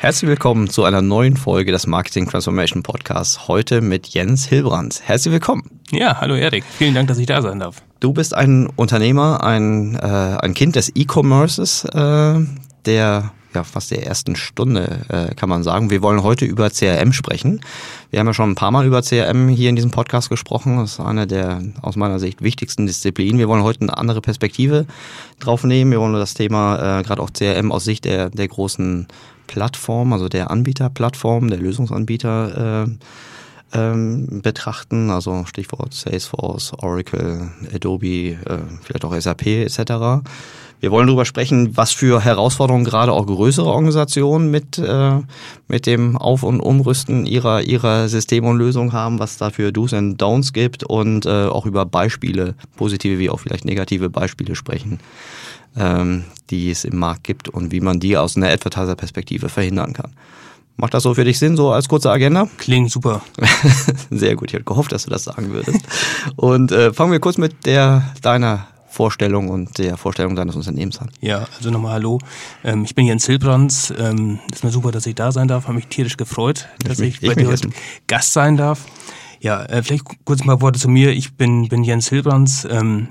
Herzlich willkommen zu einer neuen Folge des Marketing Transformation Podcasts. Heute mit Jens Hilbrand. Herzlich willkommen. Ja, hallo Erik. Vielen Dank, dass ich da sein darf. Du bist ein Unternehmer, ein, äh, ein Kind des E-Commerces, äh, der ja, fast der ersten Stunde, äh, kann man sagen. Wir wollen heute über CRM sprechen. Wir haben ja schon ein paar Mal über CRM hier in diesem Podcast gesprochen. Das ist eine der aus meiner Sicht wichtigsten Disziplinen. Wir wollen heute eine andere Perspektive drauf nehmen. Wir wollen das Thema äh, gerade auch CRM aus Sicht der, der großen Plattform, also der Anbieterplattform, der Lösungsanbieter äh, ähm, betrachten, also Stichwort Salesforce, Oracle, Adobe, äh, vielleicht auch SAP etc. Wir wollen darüber sprechen, was für Herausforderungen gerade auch größere Organisationen mit, äh, mit dem Auf- und Umrüsten ihrer, ihrer Systeme und Lösungen haben, was da für Do's and Don'ts gibt und äh, auch über Beispiele, positive wie auch vielleicht negative Beispiele sprechen ähm, die es im Markt gibt und wie man die aus einer Advertiser-Perspektive verhindern kann. Macht das so für dich Sinn, so als kurze Agenda? Klingt super. Sehr gut, ich hätte gehofft, dass du das sagen würdest. und äh, fangen wir kurz mit der deiner Vorstellung und der Vorstellung deines Unternehmens an. Ja, also nochmal Hallo. Ähm, ich bin Jens Hilbrands. Ähm, ist mir super, dass ich da sein darf. Habe mich tierisch gefreut, dass ich, ich, bei dir heute Gast sein darf. Ja, äh, vielleicht kurz mal Worte zu mir. Ich bin, bin Jens Hilbrands. Ähm,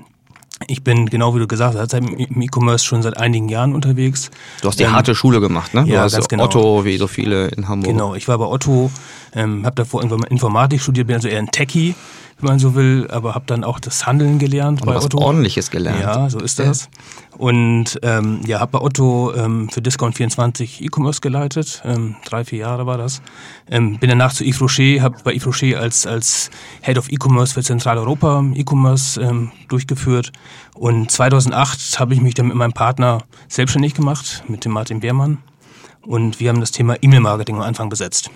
ich bin, genau wie du gesagt hast, im E-Commerce schon seit einigen Jahren unterwegs. Du hast die ähm, harte Schule gemacht, ne? Du ja, hast ganz genau. Otto, wie so viele in Hamburg. Genau, ich war bei Otto, ähm, habe davor Informatik studiert, bin also eher ein Techie wenn man so will, aber habe dann auch das Handeln gelernt Und bei was Otto. ordentliches gelernt. Ja, so ist das. Und ähm, ja, habe bei Otto ähm, für Discount24 E-Commerce geleitet, ähm, drei, vier Jahre war das. Ähm, bin danach zu Yves Rocher, habe bei Yves Rocher als, als Head of E-Commerce für Zentraleuropa E-Commerce ähm, durchgeführt. Und 2008 habe ich mich dann mit meinem Partner selbstständig gemacht, mit dem Martin Beermann. Und wir haben das Thema E-Mail-Marketing am Anfang besetzt.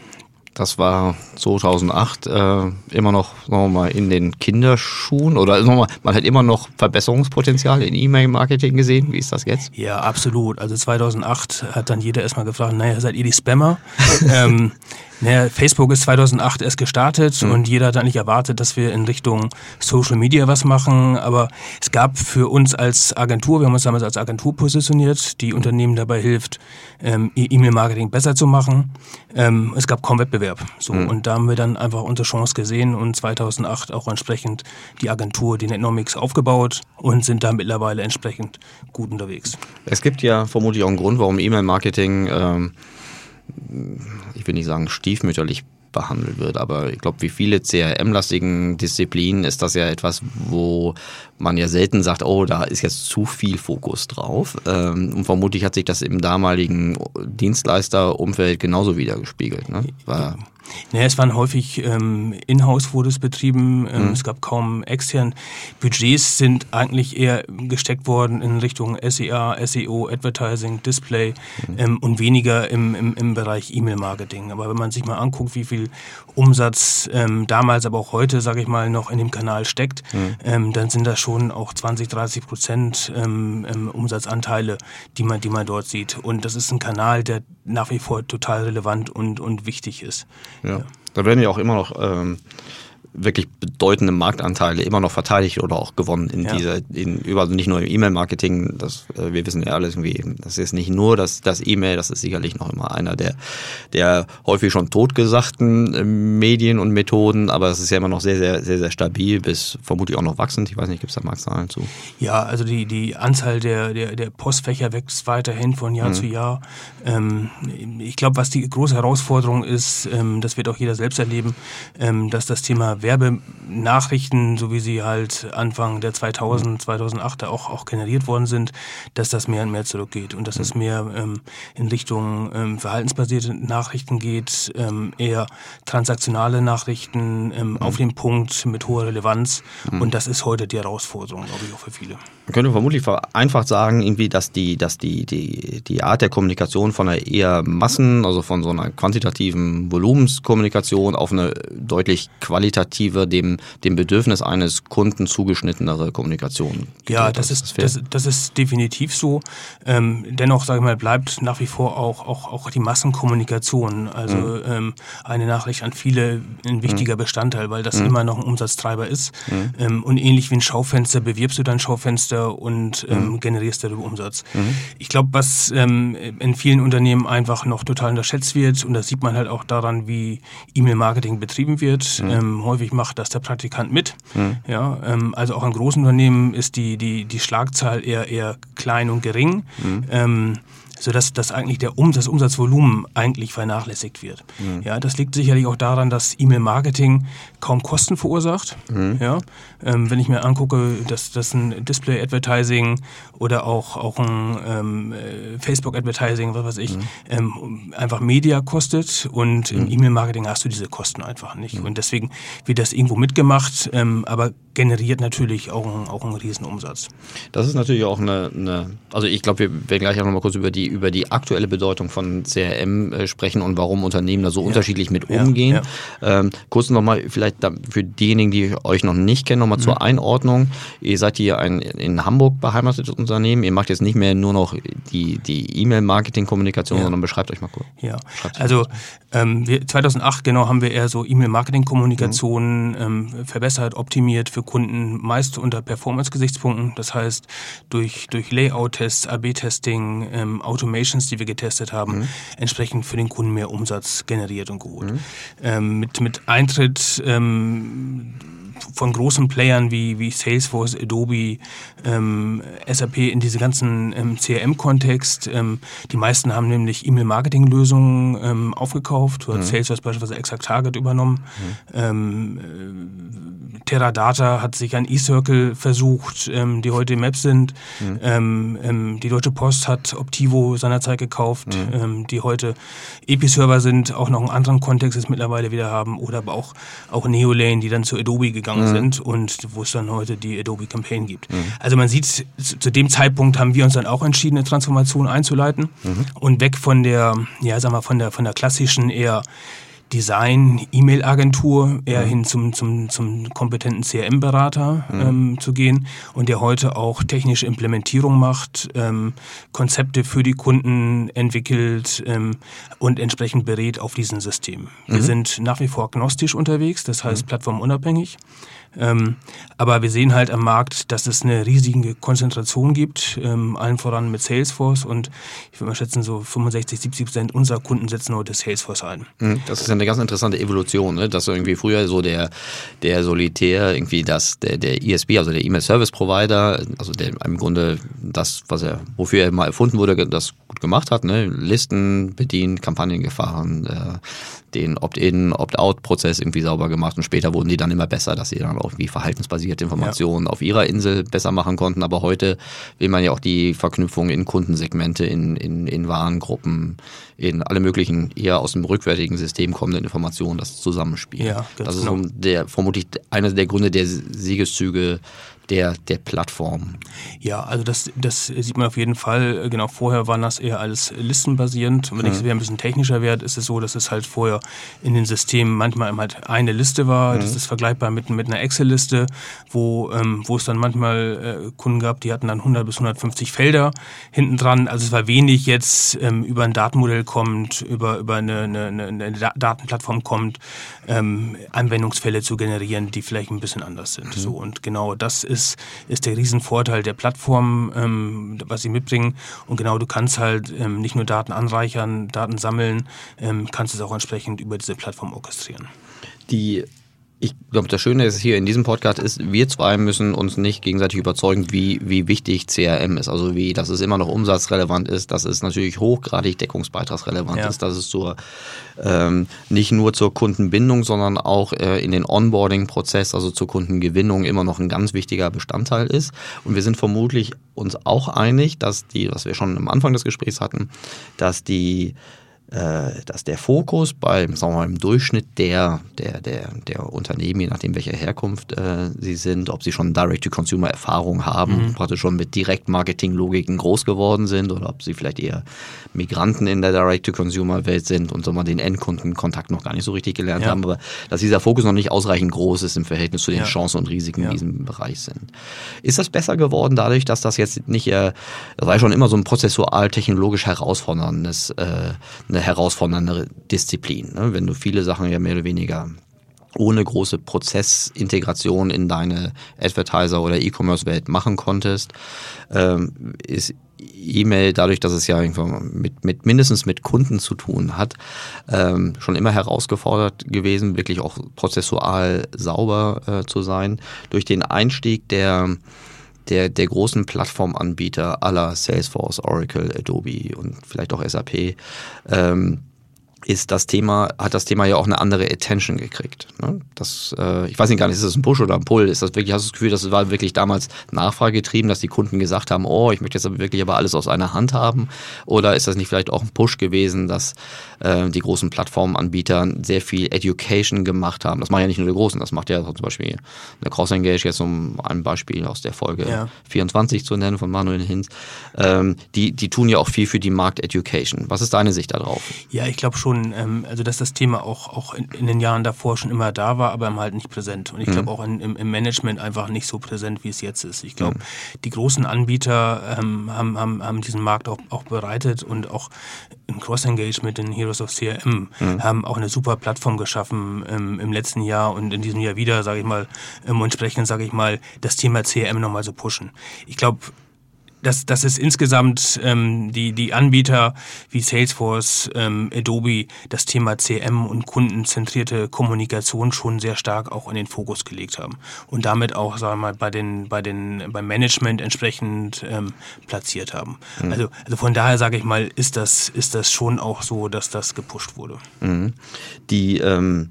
Das war 2008 äh, immer noch, sagen wir mal, in den Kinderschuhen oder sagen wir mal, man hat immer noch Verbesserungspotenzial in E-Mail-Marketing gesehen. Wie ist das jetzt? Ja, absolut. Also 2008 hat dann jeder erstmal gefragt, naja, seid ihr die Spammer? ähm, naja, Facebook ist 2008 erst gestartet mhm. und jeder hat eigentlich erwartet, dass wir in Richtung Social Media was machen. Aber es gab für uns als Agentur, wir haben uns damals als Agentur positioniert, die Unternehmen dabei hilft, ähm, E-Mail-Marketing besser zu machen. Ähm, es gab kaum Wettbewerb. So, mhm. Und da haben wir dann einfach unsere Chance gesehen und 2008 auch entsprechend die Agentur, die Netnomics, aufgebaut und sind da mittlerweile entsprechend gut unterwegs. Es gibt ja vermutlich auch einen Grund, warum E-Mail-Marketing ähm ich will nicht sagen stiefmütterlich behandelt wird, aber ich glaube, wie viele CRM-lastigen Disziplinen ist das ja etwas, wo man ja selten sagt, oh, da ist jetzt zu viel Fokus drauf. Ähm, und vermutlich hat sich das im damaligen Dienstleisterumfeld genauso wiedergespiegelt. Ne? War naja, es waren häufig ähm, Inhouse wurde es betrieben, ähm, mhm. es gab kaum extern. Budgets sind eigentlich eher gesteckt worden in Richtung SEA, SEO, Advertising, Display mhm. ähm, und weniger im, im, im Bereich E-Mail-Marketing. Aber wenn man sich mal anguckt, wie viel Umsatz ähm, damals, aber auch heute, sage ich mal, noch in dem Kanal steckt, mhm. ähm, dann sind das schon auch 20, 30 Prozent ähm, ähm, Umsatzanteile, die man, die man dort sieht. Und das ist ein Kanal, der nach wie vor total relevant und, und wichtig ist. Ja. ja. Da werden ja auch immer noch ähm, wirklich bedeutende Marktanteile immer noch verteidigt oder auch gewonnen in ja. dieser, in überall nicht nur im E-Mail-Marketing, das, äh, wir wissen ja alles irgendwie, das ist nicht nur das, das E-Mail, das ist sicherlich noch immer einer der, der häufig schon totgesagten äh, Medien und Methoden, aber es ist ja immer noch sehr, sehr, sehr, sehr stabil bis vermutlich auch noch wachsend. Ich weiß nicht, gibt es da Marktzahlen zu? Ja, also die, die Anzahl der, der, der Postfächer wächst weiterhin von Jahr mhm. zu Jahr. Ähm, ich glaube, was die große Herausforderung ist, ähm, das wird auch jeder selbst erleben, ähm, dass das Thema Werbenachrichten, so wie sie halt Anfang der 2000, 2008 auch, auch generiert worden sind, dass das mehr und mehr zurückgeht und dass es mehr ähm, in Richtung ähm, verhaltensbasierte Nachrichten geht, ähm, eher transaktionale Nachrichten ähm, mhm. auf den Punkt mit hoher Relevanz mhm. und das ist heute die Herausforderung, glaube ich, auch für viele. Man könnte vermutlich vereinfacht sagen, irgendwie, dass die, dass die, die, die Art der Kommunikation von einer eher Massen, also von so einer quantitativen Volumenskommunikation auf eine deutlich qualitative qualitative, dem, dem Bedürfnis eines Kunden zugeschnittenere Kommunikation. Ja, das ist, das, das ist definitiv so. Ähm, dennoch, sage ich mal, bleibt nach wie vor auch, auch, auch die Massenkommunikation, also mhm. ähm, eine Nachricht an viele ein wichtiger mhm. Bestandteil, weil das mhm. immer noch ein Umsatztreiber ist. Mhm. Ähm, und ähnlich wie ein Schaufenster bewirbst du dein Schaufenster und ähm, mhm. generierst darüber Umsatz. Mhm. Ich glaube, was ähm, in vielen Unternehmen einfach noch total unterschätzt wird, und das sieht man halt auch daran, wie E-Mail-Marketing betrieben wird. Ähm, häufig macht das der Praktikant mit. Ja, ähm, also auch in großen Unternehmen ist die, die, die Schlagzahl eher, eher klein und gering. Ähm, sodass dass eigentlich der um, das Umsatzvolumen eigentlich vernachlässigt wird. Mhm. Ja, das liegt sicherlich auch daran, dass E-Mail-Marketing kaum Kosten verursacht. Mhm. Ja, ähm, wenn ich mir angucke, dass das ein Display-Advertising oder auch, auch ein ähm, äh, Facebook-Advertising, was weiß ich, mhm. ähm, einfach Media kostet und im mhm. E-Mail-Marketing hast du diese Kosten einfach nicht. Mhm. Und deswegen wird das irgendwo mitgemacht, ähm, aber generiert natürlich auch, ein, auch einen Riesenumsatz. Das ist natürlich auch eine, eine also ich glaube, wir werden gleich auch noch mal kurz über die über die aktuelle Bedeutung von CRM äh, sprechen und warum Unternehmen da so ja. unterschiedlich mit umgehen. Ja, ähm, kurz nochmal vielleicht für diejenigen, die euch noch nicht kennen, nochmal mhm. zur Einordnung. Ihr seid hier ein in Hamburg beheimatetes Unternehmen. Ihr macht jetzt nicht mehr nur noch die die E-Mail-Marketing-Kommunikation, sondern beschreibt euch mal kurz. Ja, also ähm, wir, 2008 genau haben wir eher so E-Mail-Marketing-Kommunikation mhm. ähm, verbessert, optimiert für Kunden, meist unter Performance-Gesichtspunkten. Das heißt durch durch Layout-Tests, AB-Testing, ähm, Automations, die wir getestet haben, mhm. entsprechend für den Kunden mehr Umsatz generiert und geholt. Mhm. Ähm, mit, mit Eintritt ähm, von großen Playern wie, wie Salesforce, Adobe, ähm, SAP in diese ganzen ähm, CRM-Kontext. Ähm, die meisten haben nämlich E-Mail-Marketing-Lösungen ähm, aufgekauft. Du mhm. Salesforce beispielsweise Exact Target übernommen. Mhm. Ähm, äh, Teradata hat sich an eCircle versucht, ähm, die heute im Maps sind. Mhm. die Deutsche Post hat Optivo seinerzeit gekauft, mhm. die heute Epi-Server sind, auch noch einen anderen Kontext jetzt mittlerweile wieder haben. Oder aber auch, auch Neolane, die dann zu Adobe gegangen gegangen mhm. sind und wo es dann heute die Adobe Campaign gibt. Mhm. Also man sieht, zu dem Zeitpunkt haben wir uns dann auch entschieden, eine Transformation einzuleiten mhm. und weg von der, ja, sag mal, von der, von der klassischen eher Design-E-Mail-Agentur eher mhm. hin zum, zum, zum kompetenten CRM-Berater mhm. ähm, zu gehen und der heute auch technische Implementierung macht, ähm, Konzepte für die Kunden entwickelt ähm, und entsprechend berät auf diesen Systemen. Wir mhm. sind nach wie vor agnostisch unterwegs, das heißt mhm. plattformunabhängig. Ähm, aber wir sehen halt am Markt, dass es eine riesige Konzentration gibt, ähm, allen voran mit Salesforce und ich würde mal schätzen, so 65, 70 Prozent unserer Kunden setzen heute Salesforce ein. Mhm, das ist eine ganz interessante Evolution, ne? dass irgendwie früher so der, der Solitär, irgendwie das, der, der ISP, also der E-Mail Service Provider, also der im Grunde das, was er, wofür er mal erfunden wurde, das gut gemacht hat, ne? Listen bedient, Kampagnen gefahren, äh, den Opt-in, Opt-out-Prozess irgendwie sauber gemacht und später wurden die dann immer besser, dass sie dann auch irgendwie verhaltensbasierte Informationen ja. auf ihrer Insel besser machen konnten. Aber heute will man ja auch die Verknüpfung in Kundensegmente, in, in, in Warengruppen, in alle möglichen eher aus dem rückwärtigen System kommenden Informationen das Zusammenspielen. Ja, das ist genau. der, vermutlich einer der Gründe der Siegeszüge der, der Plattform. Ja, also das, das sieht man auf jeden Fall. Genau, vorher waren das eher alles listenbasierend. Und wenn mhm. ich es ein bisschen technischer werde, ist es so, dass es halt vorher in den Systemen manchmal halt eine Liste war. Mhm. Das ist vergleichbar mit, mit einer Excel-Liste, wo, ähm, wo es dann manchmal äh, Kunden gab, die hatten dann 100 bis 150 Felder hinten dran. Also es war wenig jetzt ähm, über ein Datenmodell kommt, über, über eine, eine, eine Datenplattform kommt, ähm, Anwendungsfälle zu generieren, die vielleicht ein bisschen anders sind. Mhm. So, und genau das ist ist, ist der Riesenvorteil der Plattform, ähm, was sie mitbringen. Und genau, du kannst halt ähm, nicht nur Daten anreichern, Daten sammeln, ähm, kannst es auch entsprechend über diese Plattform orchestrieren. Die ich glaube, das Schöne ist hier in diesem Podcast ist, wir zwei müssen uns nicht gegenseitig überzeugen, wie, wie wichtig CRM ist. Also wie, dass es immer noch umsatzrelevant ist, dass es natürlich hochgradig deckungsbeitragsrelevant ja. ist, dass es zur, ähm, nicht nur zur Kundenbindung, sondern auch äh, in den Onboarding-Prozess, also zur Kundengewinnung immer noch ein ganz wichtiger Bestandteil ist. Und wir sind vermutlich uns auch einig, dass die, was wir schon am Anfang des Gesprächs hatten, dass die dass der Fokus beim, sagen wir mal, im Durchschnitt der, der, der, der Unternehmen, je nachdem welcher Herkunft äh, sie sind, ob sie schon Direct-to-Consumer-Erfahrung haben, mhm. praktisch schon mit Direktmarketing-Logiken groß geworden sind oder ob sie vielleicht eher Migranten in der Direct-to-Consumer-Welt sind und so mal den Endkundenkontakt noch gar nicht so richtig gelernt ja. haben, aber dass dieser Fokus noch nicht ausreichend groß ist im Verhältnis zu den ja. Chancen und Risiken ja. in diesem Bereich sind. Ist das besser geworden dadurch, dass das jetzt nicht, äh, das war ja schon immer so ein prozessual-technologisch herausforderndes, äh, eine herausfordernde Disziplin. Ne? Wenn du viele Sachen ja mehr oder weniger ohne große Prozessintegration in deine Advertiser- oder E-Commerce-Welt machen konntest, ähm, ist E-Mail, dadurch, dass es ja mit, mit mindestens mit Kunden zu tun hat, ähm, schon immer herausgefordert gewesen, wirklich auch prozessual sauber äh, zu sein. Durch den Einstieg der der, der großen Plattformanbieter aller Salesforce, Oracle, Adobe und vielleicht auch SAP, ähm, ist das Thema, hat das Thema ja auch eine andere Attention gekriegt. Ne? Das, äh, ich weiß nicht gar nicht, ist das ein Push oder ein Pull? Ist das wirklich, hast du das Gefühl, das war wirklich damals nachfragegetrieben, dass die Kunden gesagt haben, oh, ich möchte jetzt aber wirklich aber alles aus einer Hand haben? Oder ist das nicht vielleicht auch ein Push gewesen, dass äh, die großen Plattformanbieter sehr viel Education gemacht haben? Das machen ja nicht nur die Großen, das macht ja zum Beispiel eine Cross-Engage, jetzt um ein Beispiel aus der Folge ja. 24 zu nennen von Manuel Hinz. Ähm, die, die tun ja auch viel für die Markt-Education. Was ist deine Sicht darauf? Ja, ich glaube schon, schon, ähm, also dass das Thema auch, auch in, in, den Jahren davor schon immer da war, aber halt nicht präsent. Und ich glaube mhm. auch in, im, im, Management einfach nicht so präsent, wie es jetzt ist. Ich glaube, mhm. die großen Anbieter ähm, haben, haben, haben diesen Markt auch, auch bereitet und auch im Cross-Engage mit den Heroes of CRM mhm. haben auch eine super Plattform geschaffen ähm, im letzten Jahr und in diesem Jahr wieder, sage ich mal, ähm, entsprechend, sage ich mal, das Thema CRM nochmal so pushen. Ich glaube, dass, dass es insgesamt ähm, die, die Anbieter wie Salesforce, ähm, Adobe das Thema CM und kundenzentrierte Kommunikation schon sehr stark auch in den Fokus gelegt haben und damit auch, sagen wir mal, bei den, bei den, beim Management entsprechend ähm, platziert haben. Mhm. Also, also von daher sage ich mal, ist das, ist das schon auch so, dass das gepusht wurde. Mhm. Die ähm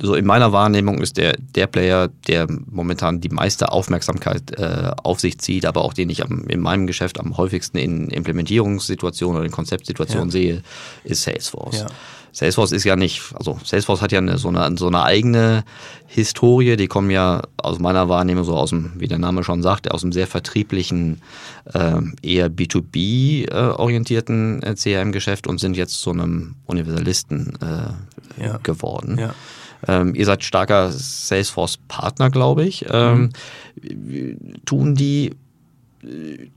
so in meiner Wahrnehmung ist der, der Player, der momentan die meiste Aufmerksamkeit äh, auf sich zieht, aber auch den ich am, in meinem Geschäft am häufigsten in Implementierungssituationen oder in Konzeptsituationen ja. sehe, ist Salesforce. Ja. Salesforce ist ja nicht, also Salesforce hat ja eine, so, eine, so eine eigene Historie, die kommen ja aus meiner Wahrnehmung so aus dem, wie der Name schon sagt, aus dem sehr vertrieblichen, äh, eher B2B-orientierten äh, CRM-Geschäft und sind jetzt zu einem Universalisten äh, ja. geworden. Ja. Ähm, ihr seid starker Salesforce-Partner, glaube ich. Ähm, mhm. Tun die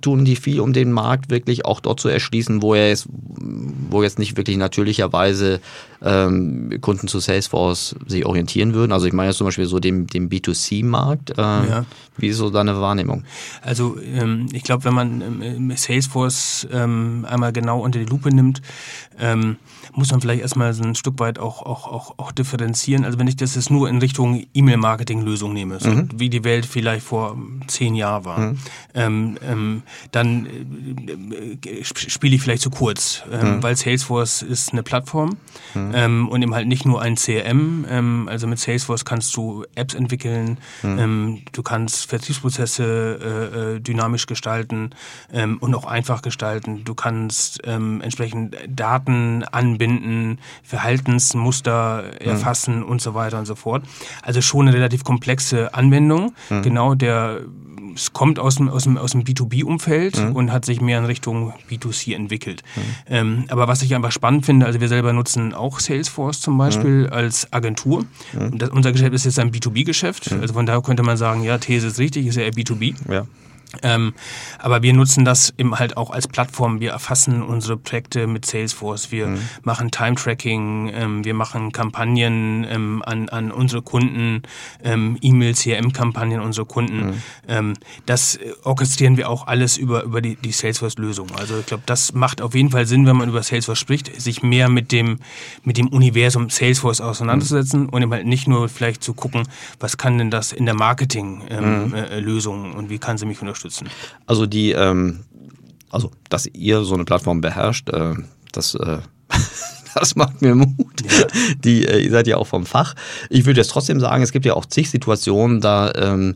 tun die viel, um den Markt wirklich auch dort zu erschließen, wo er jetzt, wo jetzt nicht wirklich natürlicherweise ähm, Kunden zu Salesforce sich orientieren würden. Also ich meine jetzt zum Beispiel so dem, dem B2C-Markt. Äh, ja. Wie ist so deine Wahrnehmung? Also ähm, ich glaube, wenn man ähm, Salesforce ähm, einmal genau unter die Lupe nimmt, ähm, muss man vielleicht erstmal so ein Stück weit auch, auch, auch, auch differenzieren. Also wenn ich das jetzt nur in Richtung E-Mail-Marketing-Lösung nehme, so mhm. wie die Welt vielleicht vor zehn Jahren war, mhm. ähm, ähm, dann äh, spiele ich vielleicht zu kurz, ähm, mhm. weil Salesforce ist eine Plattform mhm. ähm, und eben halt nicht nur ein CRM. Ähm, also mit Salesforce kannst du Apps entwickeln, mhm. ähm, du kannst Vertriebsprozesse äh, äh, dynamisch gestalten ähm, und auch einfach gestalten. Du kannst ähm, entsprechend Daten anbieten einbinden, Verhaltensmuster erfassen mhm. und so weiter und so fort. Also schon eine relativ komplexe Anwendung. Mhm. Genau, der es kommt aus dem, aus dem, aus dem B2B-Umfeld mhm. und hat sich mehr in Richtung B2C entwickelt. Mhm. Ähm, aber was ich einfach spannend finde, also wir selber nutzen auch Salesforce zum Beispiel mhm. als Agentur. Und das, unser Geschäft ist jetzt ein B2B-Geschäft. Mhm. Also von daher könnte man sagen, ja, These ist richtig, ist ja eher B2B. Ja. Ähm, aber wir nutzen das eben halt auch als Plattform. Wir erfassen unsere Projekte mit Salesforce. Wir mhm. machen Time-Tracking. Ähm, wir machen Kampagnen ähm, an, an unsere Kunden, ähm, E-Mail, CRM-Kampagnen unsere Kunden. Mhm. Ähm, das orchestrieren wir auch alles über, über die, die Salesforce-Lösung. Also ich glaube, das macht auf jeden Fall Sinn, wenn man über Salesforce spricht, sich mehr mit dem, mit dem Universum Salesforce auseinanderzusetzen mhm. und eben halt nicht nur vielleicht zu gucken, was kann denn das in der Marketing-Lösung ähm, mhm. äh, und wie kann sie mich unterstützen unterstützen? Also die, ähm, also dass ihr so eine Plattform beherrscht, äh, das äh, Das macht mir Mut. Ja. Die, äh, ihr seid ja auch vom Fach. Ich würde jetzt trotzdem sagen, es gibt ja auch zig Situationen, da, ähm,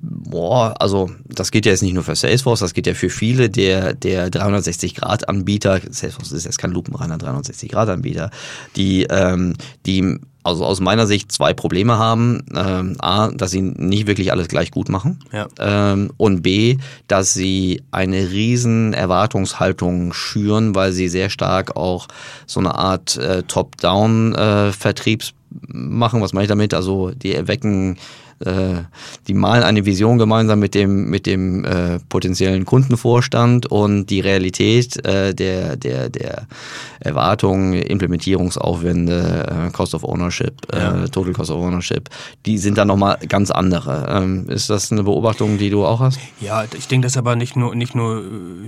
boah, also das geht ja jetzt nicht nur für Salesforce, das geht ja für viele der, der 360-Grad-Anbieter. Salesforce ist jetzt kein lupenreiner 360-Grad-Anbieter, die, ähm, die also aus meiner Sicht zwei Probleme haben. Ähm, A, dass sie nicht wirklich alles gleich gut machen. Ja. Ähm, und B, dass sie eine riesen Erwartungshaltung schüren, weil sie sehr stark auch so eine Art äh, Top-Down-Vertriebs äh, machen. Was meine ich damit? Also die erwecken äh, die malen eine Vision gemeinsam mit dem, mit dem äh, potenziellen Kundenvorstand und die Realität äh, der, der, der Erwartungen, Implementierungsaufwände, äh, Cost of Ownership, äh, ja. Total Cost of Ownership, die sind dann nochmal ganz andere. Ähm, ist das eine Beobachtung, die du auch hast? Ja, ich denke, das aber nicht nur, nicht nur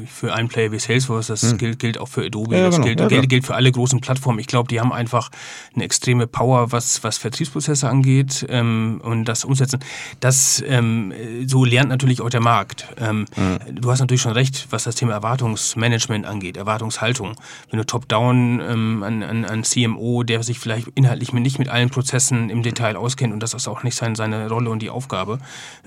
für einen Player wie Salesforce, das hm. gilt, gilt auch für Adobe, ja, das genau. gilt, ja, gilt, gilt, für alle großen Plattformen. Ich glaube, die haben einfach eine extreme Power, was, was Vertriebsprozesse angeht ähm, und das umsetzen. Das ähm, so lernt natürlich auch der Markt. Ähm, mhm. Du hast natürlich schon recht, was das Thema Erwartungsmanagement angeht, Erwartungshaltung. Wenn du top-down ähm, an, an, an CMO, der sich vielleicht inhaltlich nicht mit allen Prozessen im Detail auskennt und das ist auch nicht seine, seine Rolle und die Aufgabe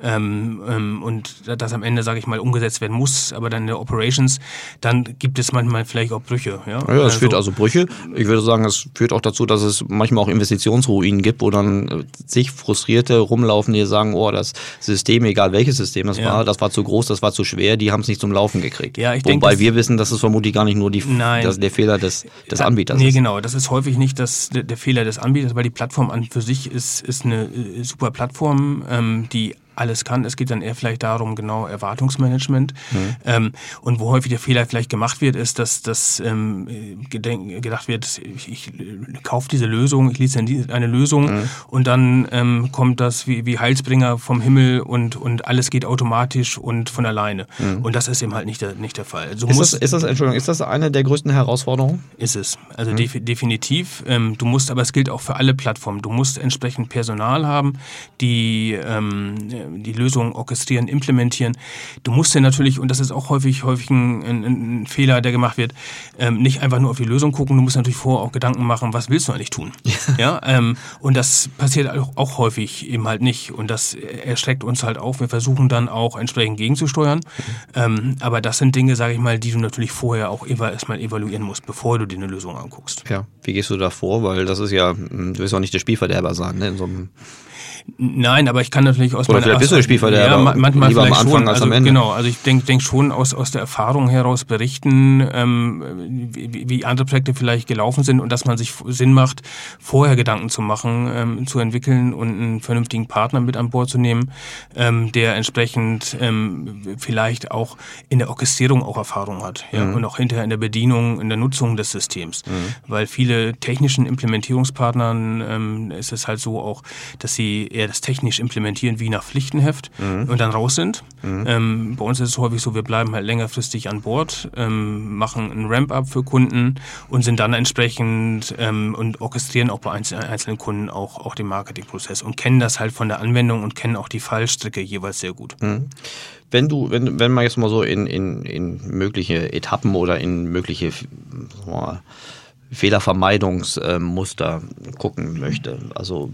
ähm, ähm, und das am Ende, sage ich mal, umgesetzt werden muss, aber dann in der Operations, dann gibt es manchmal vielleicht auch Brüche. Ja, ja es also, führt also Brüche. Ich würde sagen, es führt auch dazu, dass es manchmal auch Investitionsruinen gibt, wo dann sich Frustrierte rumlaufen laufen, die sagen, oh, das System, egal welches System das ja. war, das war zu groß, das war zu schwer, die haben es nicht zum Laufen gekriegt. Ja, ich Wobei denk, wir wissen, dass es vermutlich gar nicht nur die, das, der Fehler des, des Anbieters nee, ist. Nee, genau. Das ist häufig nicht das, der, der Fehler des Anbieters, weil die Plattform an für sich ist, ist eine äh, super Plattform, ähm, die alles kann. Es geht dann eher vielleicht darum, genau Erwartungsmanagement. Mhm. Ähm, und wo häufig der Fehler vielleicht gemacht wird, ist, dass, dass ähm, gedacht wird, ich, ich kaufe diese Lösung, ich lizenziere eine Lösung mhm. und dann ähm, kommt das wie, wie Heilsbringer vom Himmel und, und alles geht automatisch und von alleine. Mhm. Und das ist eben halt nicht der, nicht der Fall. So ist, das, ist, das, Entschuldigung, ist das eine der größten Herausforderungen? Ist es. Also mhm. def definitiv. Ähm, du musst, aber es gilt auch für alle Plattformen. Du musst entsprechend Personal haben, die ähm, die Lösung orchestrieren, implementieren. Du musst ja natürlich, und das ist auch häufig, häufig ein, ein, ein Fehler, der gemacht wird, ähm, nicht einfach nur auf die Lösung gucken, du musst natürlich vorher auch Gedanken machen, was willst du eigentlich tun? ja, ähm, und das passiert auch, auch, häufig eben halt nicht. Und das erschreckt uns halt auch. Wir versuchen dann auch entsprechend gegenzusteuern. Ähm, aber das sind Dinge, sage ich mal, die du natürlich vorher auch erstmal evaluieren musst, bevor du dir eine Lösung anguckst. Ja, wie gehst du da vor? Weil das ist ja, du willst auch nicht der Spielverderber sein, ne? In so einem Nein, aber ich kann natürlich aus Oder vielleicht bist du der Spielverderber. Ja, manchmal lieber vielleicht am Anfang schon. als also, am Ende. Genau, also ich denke denk schon aus, aus der Erfahrung heraus berichten, ähm, wie, wie andere Projekte vielleicht gelaufen sind und dass man sich Sinn macht, vorher Gedanken zu machen, ähm, zu entwickeln und einen vernünftigen Partner mit an Bord zu nehmen, ähm, der entsprechend ähm, vielleicht auch in der Orchestrierung auch Erfahrung hat ja, mhm. und auch hinterher in der Bedienung, in der Nutzung des Systems. Mhm. Weil viele technischen Implementierungspartnern ähm, ist es halt so auch, dass sie eher das technisch implementieren wie nach Pflichtenheft mhm. und dann raus sind. Mhm. Ähm, bei uns ist es häufig so, wir bleiben halt längerfristig an Bord, ähm, machen ein Ramp-up für Kunden und sind dann entsprechend ähm, und orchestrieren auch bei einzelnen Kunden auch, auch den Marketingprozess und kennen das halt von der Anwendung und kennen auch die Fallstricke jeweils sehr gut. Mhm. Wenn du, wenn, wenn man jetzt mal so in, in, in mögliche Etappen oder in mögliche Fehlervermeidungsmuster gucken möchte, also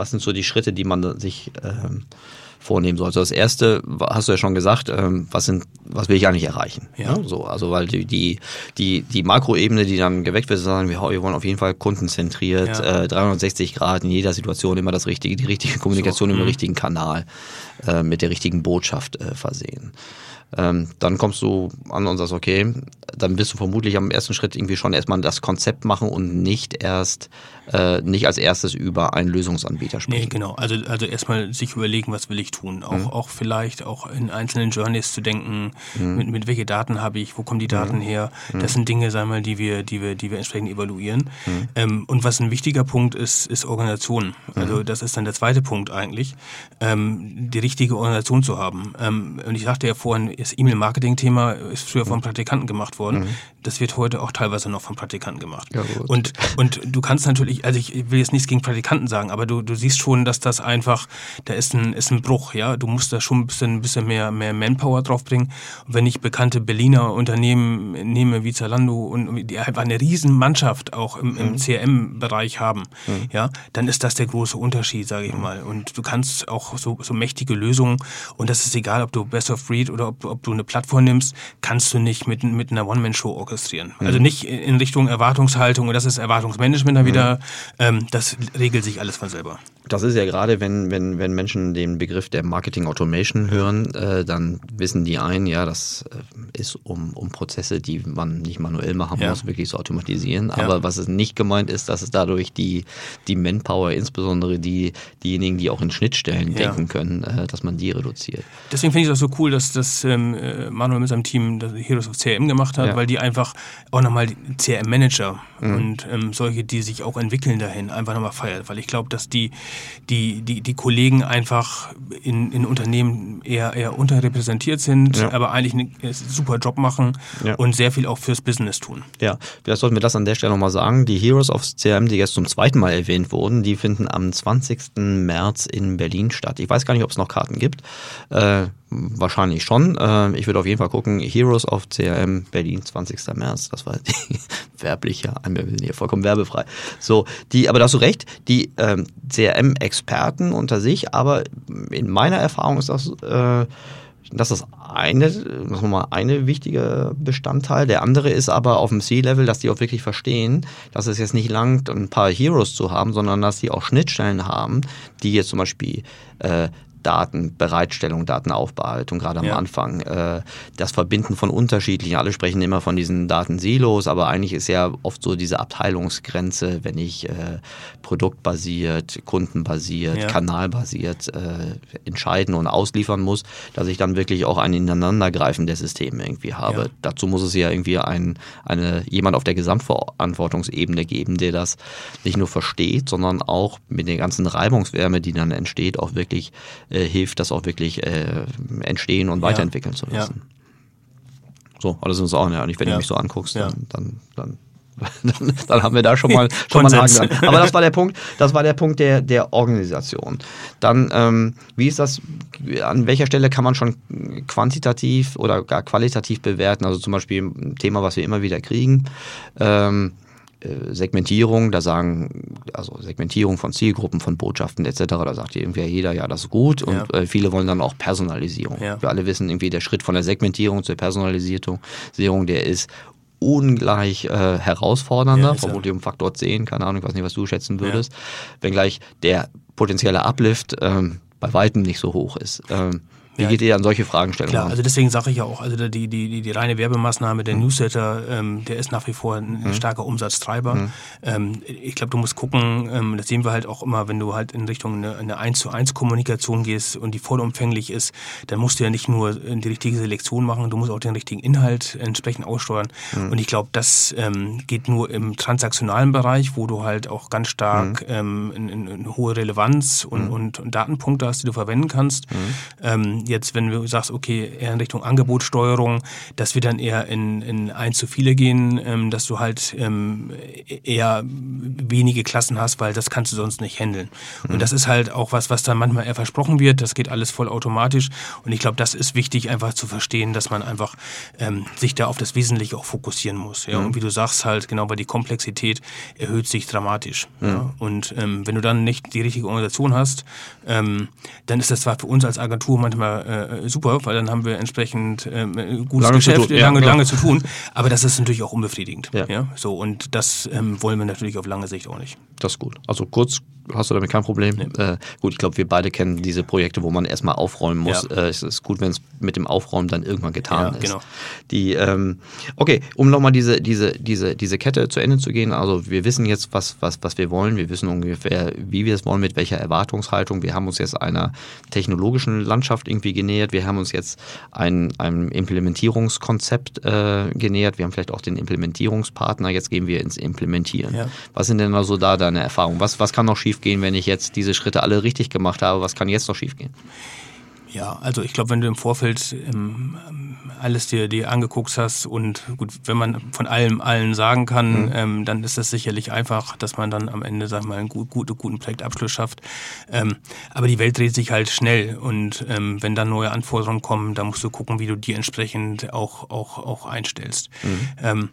was sind so die Schritte, die man sich ähm, vornehmen sollte? Das erste, hast du ja schon gesagt, ähm, was sind, was will ich eigentlich erreichen? Ja. ja. So, also weil die, die, die, die Makroebene, die dann geweckt wird, sagen wir, wir wollen auf jeden Fall kundenzentriert, ja. äh, 360 Grad in jeder Situation immer das richtige, die richtige Kommunikation so, im mh. richtigen Kanal, äh, mit der richtigen Botschaft äh, versehen. Ähm, dann kommst du an und sagst, okay, dann wirst du vermutlich am ersten Schritt irgendwie schon erstmal das Konzept machen und nicht erst, äh, nicht als erstes über einen Lösungsanbieter sprechen. Nee, genau. Also, also erstmal sich überlegen, was will ich tun. Auch, mhm. auch vielleicht auch in einzelnen Journeys zu denken, mhm. mit, mit welche Daten habe ich, wo kommen die Daten mhm. her. Das mhm. sind Dinge, sagen wir, die wir, die wir, die wir entsprechend evaluieren. Mhm. Ähm, und was ein wichtiger Punkt ist, ist Organisation. Also mhm. das ist dann der zweite Punkt eigentlich, ähm, die richtige Organisation zu haben. Ähm, und ich sagte ja vorhin, das E-Mail-Marketing-Thema ist früher von Praktikanten gemacht worden. Das wird heute auch teilweise noch von Praktikanten gemacht. Ja, und, und du kannst natürlich, also ich will jetzt nichts gegen Praktikanten sagen, aber du, du siehst schon, dass das einfach, da ist ein, ist ein Bruch, ja. Du musst da schon ein bisschen, ein bisschen mehr, mehr Manpower draufbringen. Und wenn ich bekannte Berliner Unternehmen nehme wie Zalando und die einfach eine riesen Mannschaft auch im, im mhm. CRM-Bereich haben, mhm. ja, dann ist das der große Unterschied, sage ich mhm. mal. Und du kannst auch so, so mächtige Lösungen, und das ist egal, ob du Best of Breed oder ob, ob du eine Plattform nimmst, kannst du nicht mit, mit einer One-Man-Show orchestrieren. Mhm. Also nicht in Richtung Erwartungshaltung, und das ist Erwartungsmanagement dann wieder, mhm. Ähm, das regelt sich alles von selber. Das ist ja gerade, wenn, wenn, wenn Menschen den Begriff der Marketing Automation hören, äh, dann wissen die ein, ja, das äh, ist um, um Prozesse, die man nicht manuell machen ja. muss, wirklich zu automatisieren. Aber ja. was es nicht gemeint ist, dass es dadurch die, die Manpower, insbesondere die, diejenigen, die auch in Schnittstellen ja. denken können, äh, dass man die reduziert. Deswegen finde ich es auch so cool, dass das ähm, äh, Manuel mit seinem Team das Heroes of CRM gemacht hat, weil die einfach auch nochmal CRM-Manager mhm. und ähm, solche, die sich auch entwickeln dahin, einfach nochmal feiert. Weil ich glaube, dass die die, die, die Kollegen einfach in, in Unternehmen eher, eher unterrepräsentiert sind, ja. aber eigentlich einen super Job machen ja. und sehr viel auch fürs Business tun. Ja, vielleicht sollten wir das an der Stelle nochmal sagen. Die Heroes of CRM, die jetzt zum zweiten Mal erwähnt wurden, die finden am 20. März in Berlin statt. Ich weiß gar nicht, ob es noch Karten gibt. Äh, Wahrscheinlich schon. Ähm, ich würde auf jeden Fall gucken. Heroes of CRM Berlin, 20. März. Das war die werbliche Anmeldung, hier vollkommen werbefrei. So, die, aber da hast du recht, die ähm, CRM-Experten unter sich, aber in meiner Erfahrung ist das, äh, das ist eine, das mal eine wichtige Bestandteil. Der andere ist aber auf dem C-Level, dass die auch wirklich verstehen, dass es jetzt nicht langt, ein paar Heroes zu haben, sondern dass die auch Schnittstellen haben, die jetzt zum Beispiel äh, Datenbereitstellung, Datenaufbereitung, gerade am ja. Anfang. Äh, das Verbinden von unterschiedlichen, alle sprechen immer von diesen Datensilos, aber eigentlich ist ja oft so diese Abteilungsgrenze, wenn ich äh, produktbasiert, kundenbasiert, ja. kanalbasiert äh, entscheiden und ausliefern muss, dass ich dann wirklich auch ein Ineinandergreifen der Systeme irgendwie habe. Ja. Dazu muss es ja irgendwie ein, eine, jemand auf der Gesamtverantwortungsebene geben, der das nicht nur versteht, sondern auch mit der ganzen Reibungswärme, die dann entsteht, auch wirklich äh, hilft, das auch wirklich äh, entstehen und weiterentwickeln zu lassen. So, alles ist auch, ja, nicht, wenn du mich so anguckst, dann, dann, dann dann, dann, haben wir da schon mal, schon mal einen Haken dran. Aber das war der Punkt, das war der Punkt der, der Organisation. Dann, ähm, wie ist das, an welcher Stelle kann man schon quantitativ oder gar qualitativ bewerten? Also zum Beispiel ein Thema, was wir immer wieder kriegen. Ähm, äh, Segmentierung, da sagen, also Segmentierung von Zielgruppen, von Botschaften etc., da sagt irgendwie jeder, ja, das ist gut und ja. äh, viele wollen dann auch Personalisierung. Ja. Wir alle wissen irgendwie, der Schritt von der Segmentierung zur Personalisierung, der ist ungleich äh, herausfordernder, ja, vermutlich um Faktor 10, keine Ahnung, ich weiß nicht, was du schätzen würdest, wenngleich der potenzielle Uplift ähm, bei weitem nicht so hoch ist. Ähm, wie geht ihr an solche Fragestellungen Klar, also deswegen sage ich ja auch, also die, die, die, die reine Werbemaßnahme, der mhm. Newsletter, ähm, der ist nach wie vor ein mhm. starker Umsatztreiber. Mhm. Ähm, ich glaube, du musst gucken, ähm, das sehen wir halt auch immer, wenn du halt in Richtung eine, eine 1 zu 1 Kommunikation gehst und die vollumfänglich ist, dann musst du ja nicht nur die richtige Selektion machen, du musst auch den richtigen Inhalt entsprechend aussteuern. Mhm. Und ich glaube, das ähm, geht nur im transaktionalen Bereich, wo du halt auch ganz stark mhm. ähm, eine, eine hohe Relevanz und, mhm. und, und, Datenpunkte hast, die du verwenden kannst. Jetzt, wenn du sagst, okay, eher in Richtung Angebotssteuerung, dass wir dann eher in, in ein zu viele gehen, ähm, dass du halt ähm, eher wenige Klassen hast, weil das kannst du sonst nicht handeln. Mhm. Und das ist halt auch was, was dann manchmal eher versprochen wird. Das geht alles voll automatisch. Und ich glaube, das ist wichtig, einfach zu verstehen, dass man einfach ähm, sich da auf das Wesentliche auch fokussieren muss. Ja? Mhm. Und wie du sagst, halt, genau, weil die Komplexität erhöht sich dramatisch. Mhm. Ja? Und ähm, wenn du dann nicht die richtige Organisation hast, ähm, dann ist das zwar für uns als Agentur manchmal äh, super, weil dann haben wir entsprechend äh, gutes lange Geschäft, zu lange, ja, lange zu tun. Aber das ist natürlich auch unbefriedigend. Ja. ja? So, und das ähm, wollen wir natürlich auf lange Sicht auch nicht. Das ist gut. Also kurz hast du damit kein Problem. Nee. Äh, gut, ich glaube, wir beide kennen diese Projekte, wo man erstmal aufräumen muss. Ja. Äh, es ist gut, wenn es mit dem Aufräumen dann irgendwann getan ja, ist. Genau. Die, ähm, okay, um nochmal diese, diese, diese, diese Kette zu Ende zu gehen. Also wir wissen jetzt, was, was, was wir wollen. Wir wissen ungefähr, wie wir es wollen, mit welcher Erwartungshaltung. Wir haben uns jetzt einer technologischen Landschaft irgendwie genähert. Wir haben uns jetzt ein, einem Implementierungskonzept äh, genähert. Wir haben vielleicht auch den Implementierungspartner. Jetzt gehen wir ins Implementieren. Ja. Was sind denn also da deine Erfahrungen? Was, was kann noch schief schiefgehen, wenn ich jetzt diese Schritte alle richtig gemacht habe? Was kann jetzt noch schiefgehen? Ja, also ich glaube, wenn du im Vorfeld ähm, alles dir, dir angeguckt hast und gut, wenn man von allem allen sagen kann, mhm. ähm, dann ist das sicherlich einfach, dass man dann am Ende, sag mal, einen gut, gut, guten Projektabschluss schafft. Ähm, aber die Welt dreht sich halt schnell und ähm, wenn dann neue Anforderungen kommen, dann musst du gucken, wie du die entsprechend auch, auch, auch einstellst. Mhm.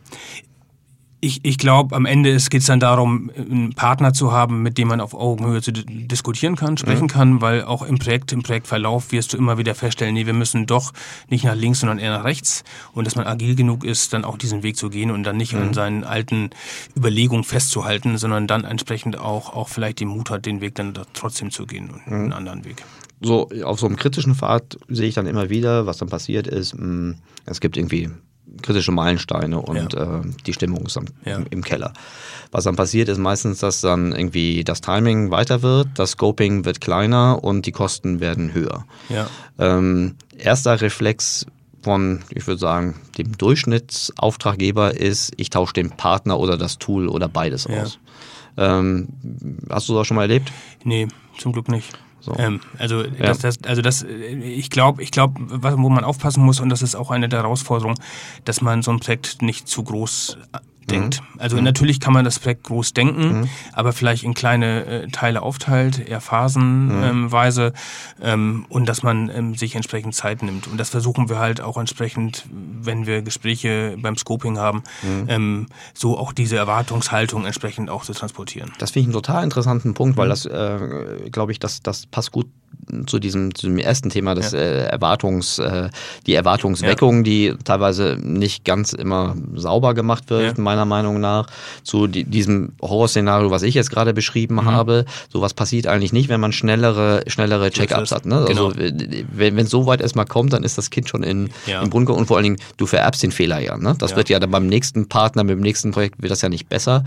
Ich, ich glaube, am Ende geht es dann darum, einen Partner zu haben, mit dem man auf Augenhöhe zu diskutieren kann, sprechen mhm. kann, weil auch im Projekt, im Projektverlauf wirst du immer wieder feststellen, nee, wir müssen doch nicht nach links, sondern eher nach rechts und dass man agil genug ist, dann auch diesen Weg zu gehen und dann nicht mhm. an seinen alten Überlegungen festzuhalten, sondern dann entsprechend auch, auch vielleicht den Mut hat, den Weg dann trotzdem zu gehen und mhm. einen anderen Weg. So, auf so einem kritischen Pfad sehe ich dann immer wieder, was dann passiert ist, mh, es gibt irgendwie kritische Meilensteine und ja. äh, die Stimmung ist dann ja. im, im, Keller. Was dann passiert, ist meistens, dass dann irgendwie das Timing weiter wird, das Scoping wird kleiner und die Kosten werden höher. Ja. Ähm, erster Reflex von, ich würde sagen, dem Durchschnittsauftraggeber ist, ich tausche den Partner oder das Tool oder beides aus. Ähm, hast du das schon mal erlebt? Nee, zum Glück nicht. So. Ähm, also, ja. das, das, also das, ich glaube, ich glaube, wo man aufpassen muss, und das ist auch eine der Herausforderungen, dass man so ein Projekt nicht zu groß denkt. Mhm. Also mhm. natürlich kann man das Projekt groß denken, mhm. aber vielleicht in kleine äh, Teile aufteilt, eher phasenweise mhm. ähm, und dass man ähm, sich entsprechend Zeit nimmt. Und das versuchen wir halt auch entsprechend, wenn wir Gespräche beim Scoping haben, mhm. ähm, so auch diese Erwartungshaltung entsprechend auch zu transportieren. Das finde ich einen total interessanten Punkt, weil mhm. das, äh, glaube ich, das, das passt gut zu diesem, zu dem ersten Thema, das ja. äh, Erwartungs, äh, die Erwartungsweckung, ja. die teilweise nicht ganz immer sauber gemacht wird, ja. meiner Meinung nach, zu die, diesem Horrorszenario, was ich jetzt gerade beschrieben mhm. habe. Sowas passiert eigentlich nicht, wenn man schnellere, schnellere Check-ups hat. Ne? Genau. Also wenn es so weit erstmal kommt, dann ist das Kind schon in, im Bund und vor allen Dingen, du vererbst den Fehler ja. Ne? Das wird ja dann beim nächsten Partner, mit dem nächsten Projekt wird das ja nicht besser.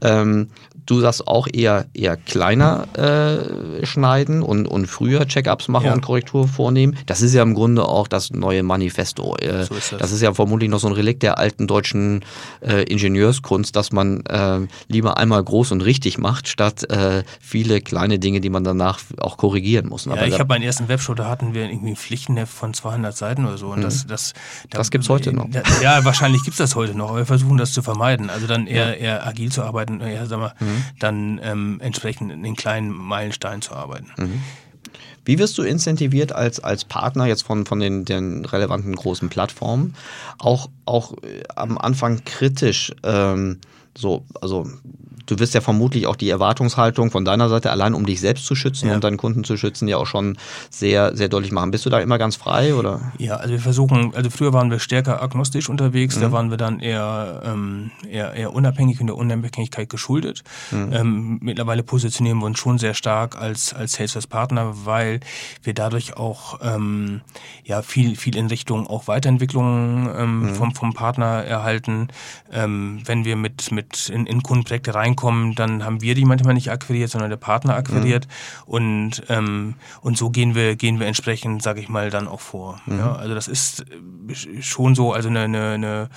Ähm, du sagst auch eher, eher kleiner äh, schneiden und, und früher Check-ups machen ja. und Korrektur vornehmen. Das ist ja im Grunde auch das neue Manifesto. Äh, so ist das. das. ist ja vermutlich noch so ein Relikt der alten deutschen äh, Ingenieurskunst, dass man äh, lieber einmal groß und richtig macht, statt äh, viele kleine Dinge, die man danach auch korrigieren muss. Ja, ich habe meinen ersten Webshow, da hatten wir irgendwie ein Pflichtenheft von 200 Seiten oder so. Und mhm. das, das, da, das gibt es heute noch. Da, ja, wahrscheinlich gibt es das heute noch, aber wir versuchen das zu vermeiden. Also dann eher, ja. eher agil zu arbeiten, eher, sag mal, mhm. dann ähm, entsprechend in den kleinen Meilensteinen zu arbeiten. Mhm. Wie wirst du incentiviert als, als Partner jetzt von, von den, den relevanten großen Plattformen? Auch, auch äh, am Anfang kritisch, ähm, so, also du wirst ja vermutlich auch die Erwartungshaltung von deiner Seite, allein um dich selbst zu schützen ja. und deinen Kunden zu schützen, ja auch schon sehr, sehr deutlich machen. Bist du da immer ganz frei oder? Ja, also wir versuchen, also früher waren wir stärker agnostisch unterwegs, mhm. da waren wir dann eher, ähm, eher, eher unabhängig und der Unabhängigkeit geschuldet. Mhm. Ähm, mittlerweile positionieren wir uns schon sehr stark als, als Salesforce-Partner, weil wir dadurch auch ähm, ja, viel, viel in Richtung auch Weiterentwicklung ähm, mhm. vom, vom Partner erhalten. Ähm, wenn wir mit, mit in, in Kundenprojekte rein reinkommen, dann haben wir die manchmal nicht akquiriert, sondern der Partner akquiriert. Mhm. Und, ähm, und so gehen wir, gehen wir entsprechend, sage ich mal, dann auch vor. Mhm. Ja, also das ist äh, schon so, also eine, eine, eine,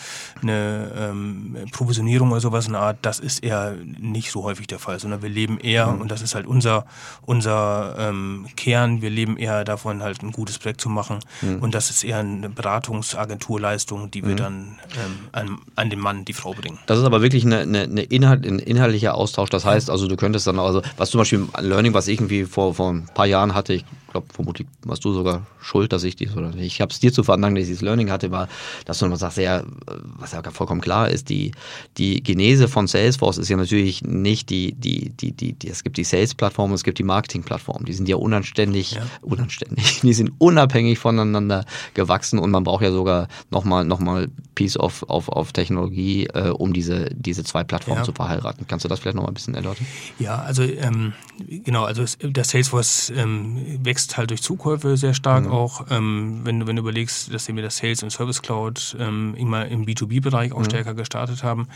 eine ähm, Provisionierung oder sowas in der Art, das ist eher nicht so häufig der Fall, sondern wir leben eher, mhm. und das ist halt unser, unser ähm, Kern, wir leben eher davon, halt ein gutes Projekt zu machen. Mhm. Und das ist eher eine Beratungsagenturleistung, die wir mhm. dann ähm, an, an den Mann, die Frau bringen. Das ist aber wirklich eine, eine, eine Inhalt, ein Inhalt inhaltlicher Austausch. Das heißt also, du könntest dann, also was zum Beispiel ein Learning, was ich irgendwie vor, vor ein paar Jahren hatte, ich glaube, vermutlich warst du sogar schuld, dass ich dies, oder ich habe es dir zu verdanken, dass ich dieses Learning hatte, war, dass du immer sagst, ja, was ja vollkommen klar ist, die, die Genese von Salesforce ist ja natürlich nicht die, die, die, die, die es gibt die Sales-Plattform, es gibt die Marketing-Plattform, die sind ja unanständig, ja. unanständig, die sind unabhängig voneinander gewachsen und man braucht ja sogar nochmal noch mal Piece of, of, of Technologie, äh, um diese, diese zwei Plattformen ja. zu verheiraten. Kannst du das vielleicht nochmal ein bisschen erläutern? Ja, also ähm, genau, also der Salesforce ähm, wächst wächst halt durch Zukäufe sehr stark mhm. auch. Ähm, wenn, du, wenn du überlegst, dass wir das Sales und Service Cloud ähm, immer im B2B-Bereich auch mhm. stärker gestartet haben.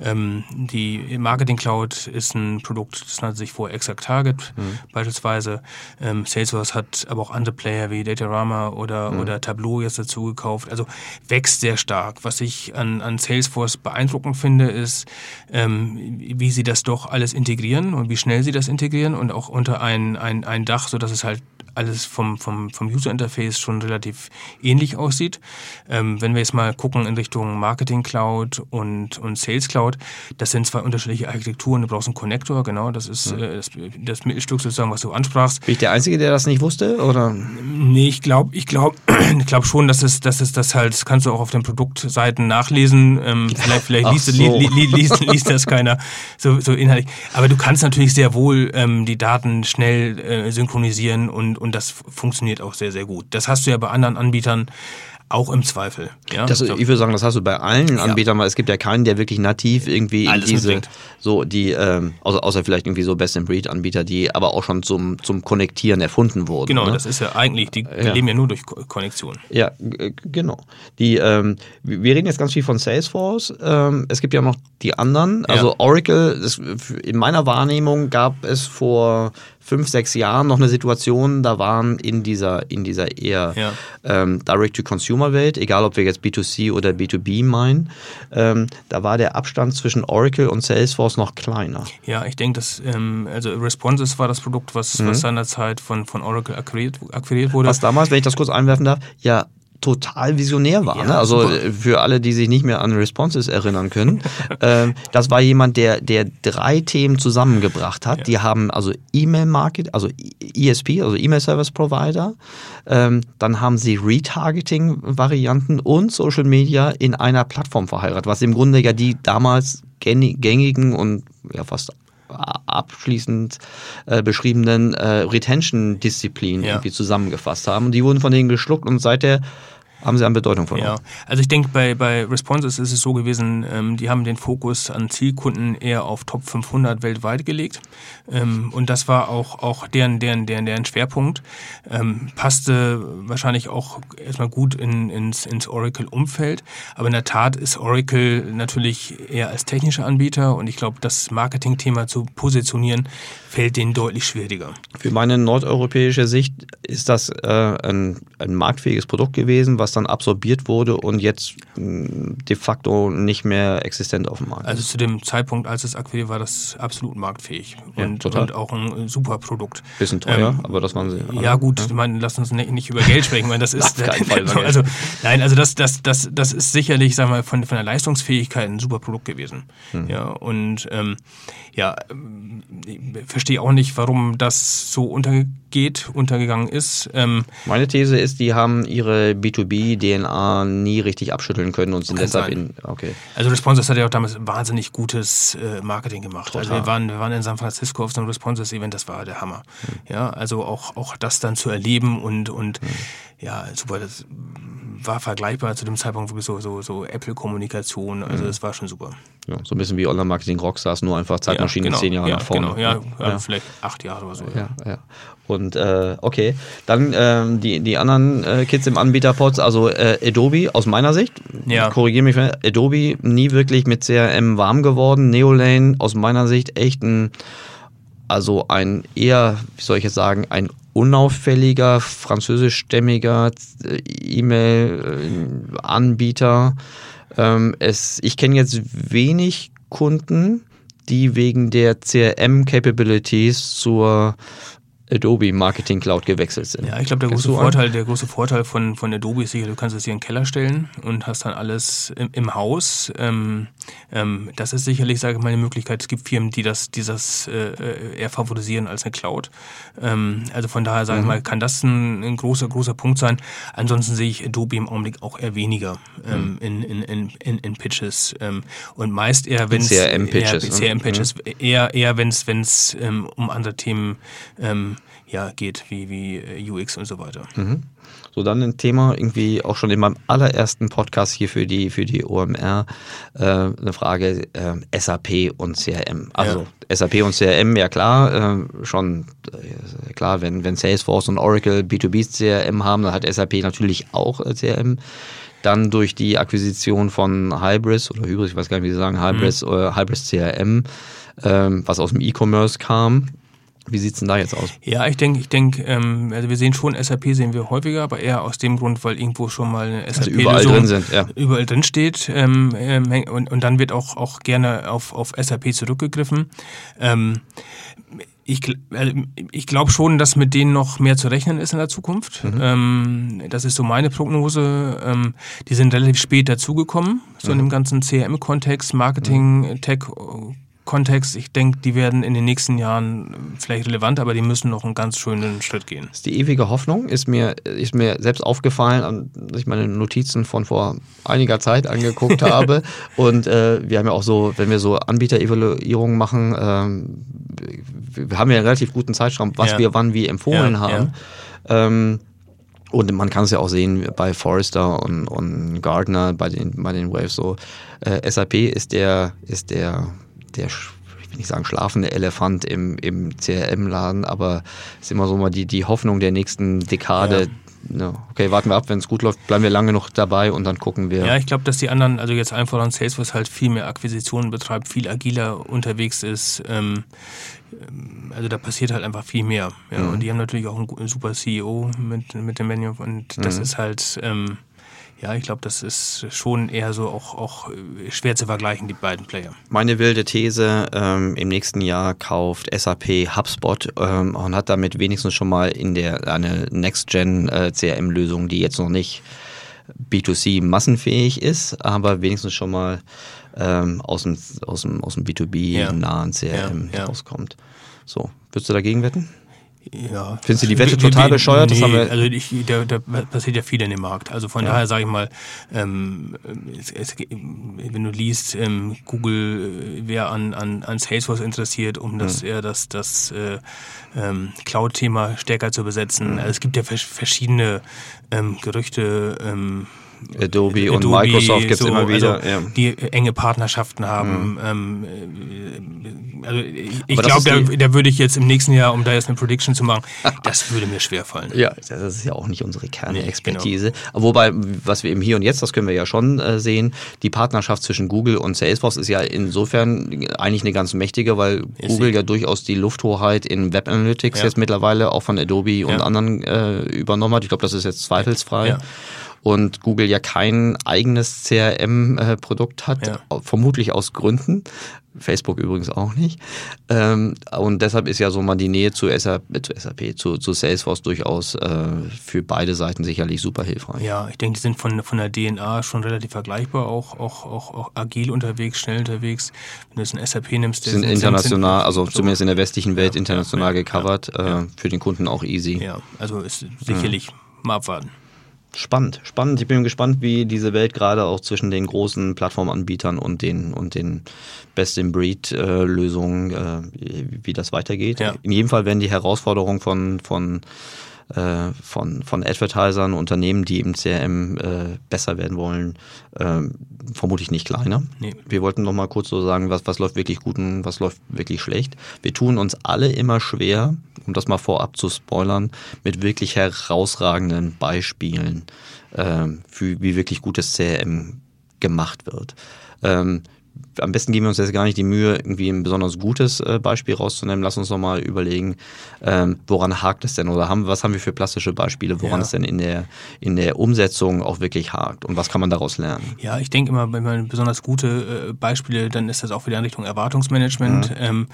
Ähm, die Marketing Cloud ist ein Produkt, das nannte sich vor Exact Target mhm. beispielsweise. Ähm, Salesforce hat aber auch andere Player wie Datarama oder, mhm. oder Tableau jetzt dazu gekauft. Also wächst sehr stark. Was ich an, an Salesforce beeindruckend finde, ist, ähm, wie sie das doch alles integrieren und wie schnell sie das integrieren und auch unter ein, ein, ein Dach, sodass es halt alles vom, vom, vom User Interface schon relativ ähnlich aussieht. Ähm, wenn wir jetzt mal gucken in Richtung Marketing Cloud und, und Sales Cloud, das sind zwei unterschiedliche Architekturen. Du brauchst einen Connector, genau, das ist äh, das, das Mittelstück sozusagen, was du ansprachst. Bin ich der Einzige, der das nicht wusste? Oder? Nee, ich glaube ich glaub, ich glaub schon, dass es, dass es das halt, das kannst du auch auf den Produktseiten nachlesen. Ähm, vielleicht vielleicht liest, so. li, li, liest, liest das keiner so, so inhaltlich. Aber du kannst natürlich sehr wohl ähm, die Daten schnell äh, synchronisieren und, und das funktioniert auch sehr, sehr gut. Das hast du ja bei anderen Anbietern auch im Zweifel. Ja? Das, ich würde sagen, das hast du bei allen Anbietern, weil es gibt ja keinen, der wirklich nativ irgendwie in Alles diese, mitbringt. so die, ähm, außer, außer vielleicht irgendwie so Best-in-Breed-Anbieter, die aber auch schon zum, zum Konnektieren erfunden wurden. Genau, ne? das ist ja eigentlich, die Ja. leben ja nur durch Ko- Konnektion. Ja, genau. Die, ähm, wir reden jetzt ganz viel von Salesforce. Ähm, es gibt ja noch die anderen. Ja. Also Oracle, das, in meiner Wahrnehmung gab es vor fünf, sechs Jahren noch eine Situation, da waren in dieser, in dieser eher Ja. ähm, Direct-to-Consumer-Welt, egal ob wir jetzt B2C oder B2B meinen, ähm, da war der Abstand zwischen Oracle und Salesforce noch kleiner. Ja, ich denke, dass ähm, also Responses war das Produkt, was, Mhm. was seinerzeit von, von Oracle akquiriert, akquiriert wurde. was damals, wenn ich das kurz einwerfen darf, ja total visionär war. Ja, ne? Also super. äh, für alle, die sich nicht mehr an Responses erinnern können, ähm, das war jemand, der, der drei Themen zusammengebracht hat. Ja. Die haben also E-Mail-Market, also ESP, also E-Mail-Service-Provider, ähm, dann haben sie Retargeting-Varianten und Social Media in einer Plattform verheiratet, was im Grunde ja die damals gäng- gängigen und ja fast abschließend äh, beschriebenen äh, Retention-Disziplinen Ja. irgendwie zusammengefasst haben. Und die wurden von denen geschluckt und seither haben sie an Bedeutung verloren. Ja, also ich denke, bei, bei Responses ist es so gewesen, ähm, die haben den Fokus an Zielkunden eher auf Top 500 weltweit gelegt. Ähm, und das war auch, auch deren, deren, deren, deren Schwerpunkt. Ähm, passte wahrscheinlich auch erstmal gut in, ins, ins Oracle-Umfeld. Aber in der Tat ist Oracle natürlich eher als technischer Anbieter und ich glaube, das Marketing-Thema zu positionieren fällt denen deutlich schwieriger. Für meine nordeuropäische Sicht ist das äh, ein, ein marktfähiges Produkt gewesen, was dann absorbiert wurde und jetzt mh, de facto nicht mehr existent auf dem Markt Also zu dem Zeitpunkt, als es akquiriert war, das absolut marktfähig Ja, und, und auch ein super Produkt. Bisschen teuer, ähm, aber das waren sie. alle. Ja gut, ich meine, lass uns nicht, über Geld sprechen, weil das ist Fall also nein, also das das das das ist sicherlich, sagen wir, von von der Leistungsfähigkeit ein super Produkt gewesen. Hm. Ja und ähm, ja, ähm, ich verstehe auch nicht, warum das so untergeht, untergegangen ist. Ähm, Meine These ist, die haben ihre B2B-DNA nie richtig abschütteln können und sind deshalb sein. in. Okay. Also Responses hat ja auch damals wahnsinnig gutes äh, Marketing gemacht. Also Total. wir waren, wir waren in San Francisco auf so einem Responses-Event, das war der Hammer. Ja, also auch, auch das dann zu erleben und, und ja, super, das war vergleichbar zu dem Zeitpunkt wirklich so, so, so Apple-Kommunikation. Also das war schon super. Ja, so ein bisschen wie Online-Marketing Rockstars, nur einfach Zeitmaschine ja, genau, zehn Jahre ja, nach vorne. Genau, ja, ja, Ja. vielleicht acht Jahre oder so. Ja, ja. Und äh, okay, dann ähm, die, die anderen äh, Kids im Anbieterpots, also äh, Adobe aus meiner Sicht, korrigiere mich, Adobe nie wirklich mit CRM warm geworden, Neolane aus meiner Sicht echt ein, also ein eher, wie soll ich jetzt sagen, ein unauffälliger, französischstämmiger äh, E-Mail-Anbieter. Ähm, ich kenne jetzt wenig Kunden, die wegen der CRM-Capabilities zur Adobe Marketing Cloud gewechselt sind. Ja, ich glaube, der große? Vorteil, der große Vorteil von, von Adobe ist sicher, du kannst es hier in den Keller stellen und hast dann alles im, im Haus. Ähm, ähm, das ist sicherlich, sage ich mal, eine Möglichkeit. Es gibt Firmen, die das, die das äh, eher favorisieren als eine Cloud. Ähm, also von daher, Mhm. sage ich mal, kann das ein, ein großer, großer Punkt sein. Ansonsten sehe ich Adobe im Augenblick auch eher weniger ähm, in, in, in, in, in Pitches. Ähm, und meist eher, wenn es CRM-Pitches, eher, ne? CRM-Pitches, eher, eher wenn es ähm, um andere Themen ja, geht, wie, wie äh, UX und so weiter. So, dann ein Thema irgendwie auch schon in meinem allerersten Podcast hier für die, für die OMR, äh, eine Frage äh, SAP und CRM. Also SAP und CRM, ja klar, äh, schon äh, klar, wenn, wenn Salesforce und Oracle B2B CRM haben, dann hat SAP natürlich auch äh, CRM. Dann durch die Akquisition von Hybris oder Hybris, ich weiß gar nicht, wie sie sagen, Hybris oder Hybris CRM, ähm, was aus dem E-Commerce kam. Wie sieht's denn da jetzt aus? Ja, ich denke, ich denke, ähm, also wir sehen schon SAP sehen wir häufiger, aber eher aus dem Grund, weil irgendwo schon mal eine SAP Also überall drin sind, ja. überall drin steht ähm, ähm, und, und dann wird auch auch gerne auf auf SAP zurückgegriffen. Ähm, ich, also ich glaube schon, dass mit denen noch mehr zu rechnen ist in der Zukunft. Mhm. Ähm, das ist so meine Prognose. Ähm, die sind relativ spät dazugekommen, so mhm. in dem ganzen CRM-Kontext, Marketing, mhm. Tech. Kontext, ich denke, die werden in den nächsten Jahren vielleicht relevant, aber die müssen noch einen ganz schönen Schritt gehen. Das ist die ewige Hoffnung, ist mir, ist mir selbst aufgefallen, als ich meine Notizen von vor einiger Zeit angeguckt habe. Und äh, wir haben ja auch so, wenn wir so Anbieterevaluierungen machen, ähm, wir haben ja einen relativ guten Zeitraum, was ja. wir wann wie empfohlen ja, haben. Ja. Ähm, und man kann es ja auch sehen bei Forrester und, und Gardner, bei den, bei den Waves so. Äh, SAP ist der, ist der, der, ich will nicht sagen schlafende Elefant im, im CRM-Laden, aber es ist immer so mal die, die Hoffnung der nächsten Dekade, ja, okay, warten wir ab, wenn es gut läuft, bleiben wir lange noch dabei und dann gucken wir. Ja, ich glaube, dass die anderen, also jetzt einfach an Salesforce halt viel mehr Akquisitionen betreibt, viel agiler unterwegs ist. Ähm, ähm, also da passiert halt einfach viel mehr. Ja, mhm. Und die haben natürlich auch einen, super CEO mit, mit dem Menu und das mhm. ist halt. Ähm, ja, ich glaube, das ist schon eher so auch, auch äh, schwer zu vergleichen, die beiden Player. Meine wilde These, ähm, im nächsten Jahr kauft SAP HubSpot ähm, und hat damit wenigstens schon mal in der eine Next-Gen-CRM-Lösung, äh, die jetzt noch nicht B2C massenfähig ist, aber wenigstens schon mal ähm, aus, dem, aus, dem, aus dem B2B-nahen ja. CRM ja, ja. rauskommt. So, würdest du dagegen wetten? Ja. Findest du die Wette total wie, bescheuert? Nee, also ich, da, da passiert ja viel in dem Markt. Also von ja. daher sage ich mal, ähm, es, es, wenn du liest, ähm, Google wäre an, an, an Salesforce interessiert, um das mhm. das, das äh, ähm, Cloud-Thema stärker zu besetzen. Mhm. Also es gibt ja verschiedene ähm, Gerüchte, ähm, Adobe, Adobe und Microsoft gibt es so, immer wieder. Also, ja. Die enge Partnerschaften haben. Mhm. Ähm, äh, also ich glaube, da, da, würde ich jetzt im nächsten Jahr, um da jetzt eine Prediction zu machen, das würde mir schwerfallen. Ja, das ist ja auch nicht unsere Kernexpertise. Nee, genau. Wobei, was wir eben hier und jetzt, das können wir ja schon äh, sehen, die Partnerschaft zwischen Google und Salesforce ist ja insofern eigentlich eine ganz mächtige, weil ist Google sie. ja durchaus die Lufthoheit in Web Analytics ja. jetzt mittlerweile auch von Adobe und anderen äh, übernommen hat. Ich glaube, das ist jetzt zweifelsfrei. Ja und Google ja kein eigenes CRM-Produkt hat, ja. vermutlich aus Gründen. Facebook übrigens auch nicht. Ähm, und deshalb ist ja so mal die Nähe zu SAP, zu, SAP, zu, zu Salesforce durchaus äh, für beide Seiten sicherlich super hilfreich. Ja, ich denke, die sind von, von der DNA schon relativ vergleichbar, auch, auch, auch, auch agil unterwegs, schnell unterwegs. Wenn du jetzt ein SAP nimmst, die sind, international, sind, also so zumindest in der westlichen Welt ja, international ja, gecovert, ja, äh, für den Kunden auch easy. Ja, also ist sicherlich mal abwarten. Spannend, spannend. Ich bin gespannt, wie diese Welt gerade auch zwischen den großen Plattformanbietern und den und den Best-in-Breed-Lösungen, äh, wie das weitergeht. Ja. In jedem Fall werden die Herausforderungen von von äh, von, von Advertisern, Unternehmen, die im CRM äh, besser werden wollen, äh, vermutlich nicht kleiner. Nee. Wir wollten noch mal kurz so sagen, was, was läuft wirklich gut und was läuft wirklich schlecht. Wir tun uns alle immer schwer, um das mal vorab zu spoilern, mit wirklich herausragenden Beispielen, äh, für wie wirklich gutes CRM gemacht wird. Ähm, am besten geben wir uns jetzt gar nicht die Mühe, irgendwie ein besonders gutes äh, Beispiel rauszunehmen. Lass uns doch mal überlegen, ähm, woran hakt es denn oder haben, was haben wir für plastische Beispiele, woran ja. es denn in der, in der Umsetzung auch wirklich hakt und was kann man daraus lernen? Ja, ich denke immer, wenn man besonders gute äh, Beispiele, dann ist das auch wieder in Richtung Erwartungsmanagement. Mhm. Ähm,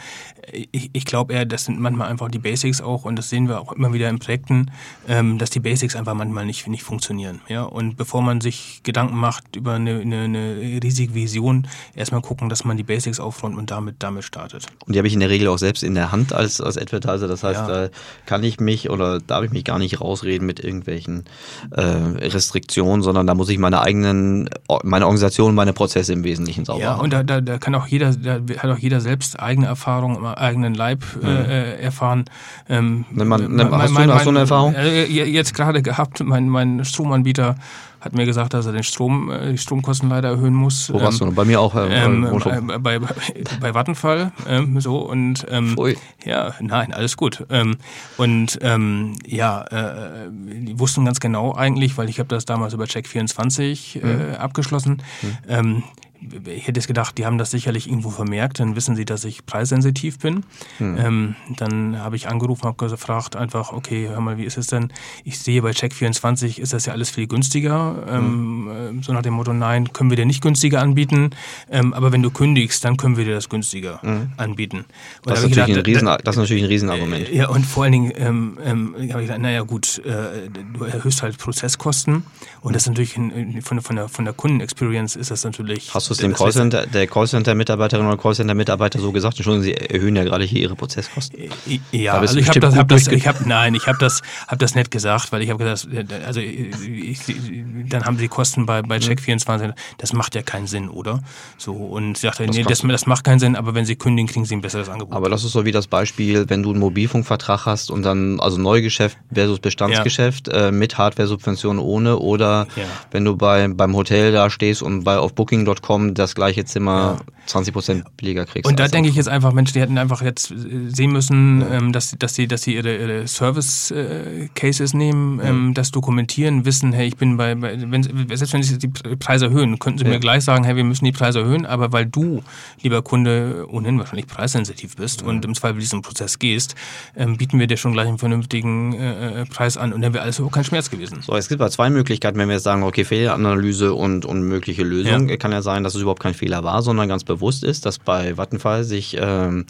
ich ich glaube eher, das sind manchmal einfach die Basics auch und das sehen wir auch immer wieder in Projekten, ähm, dass die Basics einfach manchmal nicht, nicht funktionieren. Ja? Und bevor man sich Gedanken macht über eine, eine, eine riesige Vision, erstmal gucken, dass man die Basics aufräumt und damit, damit startet. Und die habe ich in der Regel auch selbst in der Hand als, als Advertiser. Das heißt, ja. da kann ich mich oder darf ich mich gar nicht rausreden mit irgendwelchen äh, Restriktionen, sondern da muss ich meine eigenen, meine Organisation, meine Prozesse im Wesentlichen sauber ja, haben. Ja, und da, da, da kann auch jeder, da hat auch jeder selbst eigene Erfahrungen, eigenen Leib äh, mhm. äh, erfahren. Ähm, man, man, hast, mein, du, mein, hast du eine Erfahrung? Äh, jetzt gerade gehabt, mein, mein Stromanbieter hat mir gesagt, dass er den Strom, äh, die Stromkosten leider erhöhen muss. Wo warst ähm, du? Bei mir auch. Äh, ähm, äh, bei, bei, bei Vattenfall. Ähm, so und ähm, ja, nein, alles gut. Ähm, und ähm, ja, äh, die wussten ganz genau eigentlich, weil ich habe das damals über Check24 äh, mhm. abgeschlossen. Mhm ich hätte es gedacht, die haben das sicherlich irgendwo vermerkt, dann wissen sie, dass ich preissensitiv bin. Hm. Ähm, dann habe ich angerufen, habe gefragt einfach, okay, hör mal, wie ist es denn? Ich sehe bei Check24 ist das ja alles viel günstiger. Ähm, hm. so nach dem Motto, nein, können wir dir nicht günstiger anbieten, ähm, aber wenn du kündigst, dann können wir dir das günstiger hm. anbieten. Das ist, gedacht, Riesen, das, ist, natürlich ein Riesenargument. Ja, und vor allen Dingen ähm, ähm, habe ich gedacht, naja gut, äh, du erhöhst halt Prozesskosten und das ist natürlich ein, von, von, der, von der Kundenexperience ist das natürlich. Hast du es dem Callcenter, der Callcenter-Mitarbeiterin oder Callcenter-Mitarbeiter so gesagt? Entschuldigen Sie erhöhen ja gerade hier Ihre Prozesskosten. Ja, also ich habe das, hab das, ich habe, nein, ich habe das, habe das nicht gesagt, weil ich habe gesagt, also ich, dann haben Sie Kosten bei, bei Check24, das macht ja keinen Sinn, oder? So, und ich sagte, nee, das, das macht keinen Sinn, aber wenn Sie kündigen, kriegen Sie ein besseres Angebot. Aber das ist so wie das Beispiel, wenn du einen Mobilfunkvertrag hast und dann, also Neugeschäft versus Bestandsgeschäft, ja. äh, mit Hardware-Subvention ohne, oder ja. wenn du bei, beim Hotel da stehst und bei auf Booking.com das gleiche Zimmer ja. 20% billiger kriegst. Und da denke ich jetzt einfach, Mensch, die hätten einfach jetzt äh, sehen müssen, ähm, dass, dass sie, dass sie ihre, ihre Service-Cases äh, nehmen, ähm, das dokumentieren, wissen, hey, ich bin bei, bei wenn, selbst wenn sie die Preise erhöhen, könnten sie mir gleich sagen, hey, wir müssen die Preise erhöhen, aber weil du, lieber Kunde, ohnehin wahrscheinlich preissensitiv bist und im Zweifel diesen Prozess gehst, ähm, bieten wir dir schon gleich einen vernünftigen äh, äh Preis an und dann wäre alles überhaupt kein Schmerz gewesen. So, es gibt aber zwei Möglichkeiten, wenn wir jetzt sagen, okay, Fehleranalyse und, und mögliche Lösung. Ja. Kann ja sein, dass es überhaupt kein Fehler war, sondern ganz bewusst ist, dass bei Vattenfall sich ähm,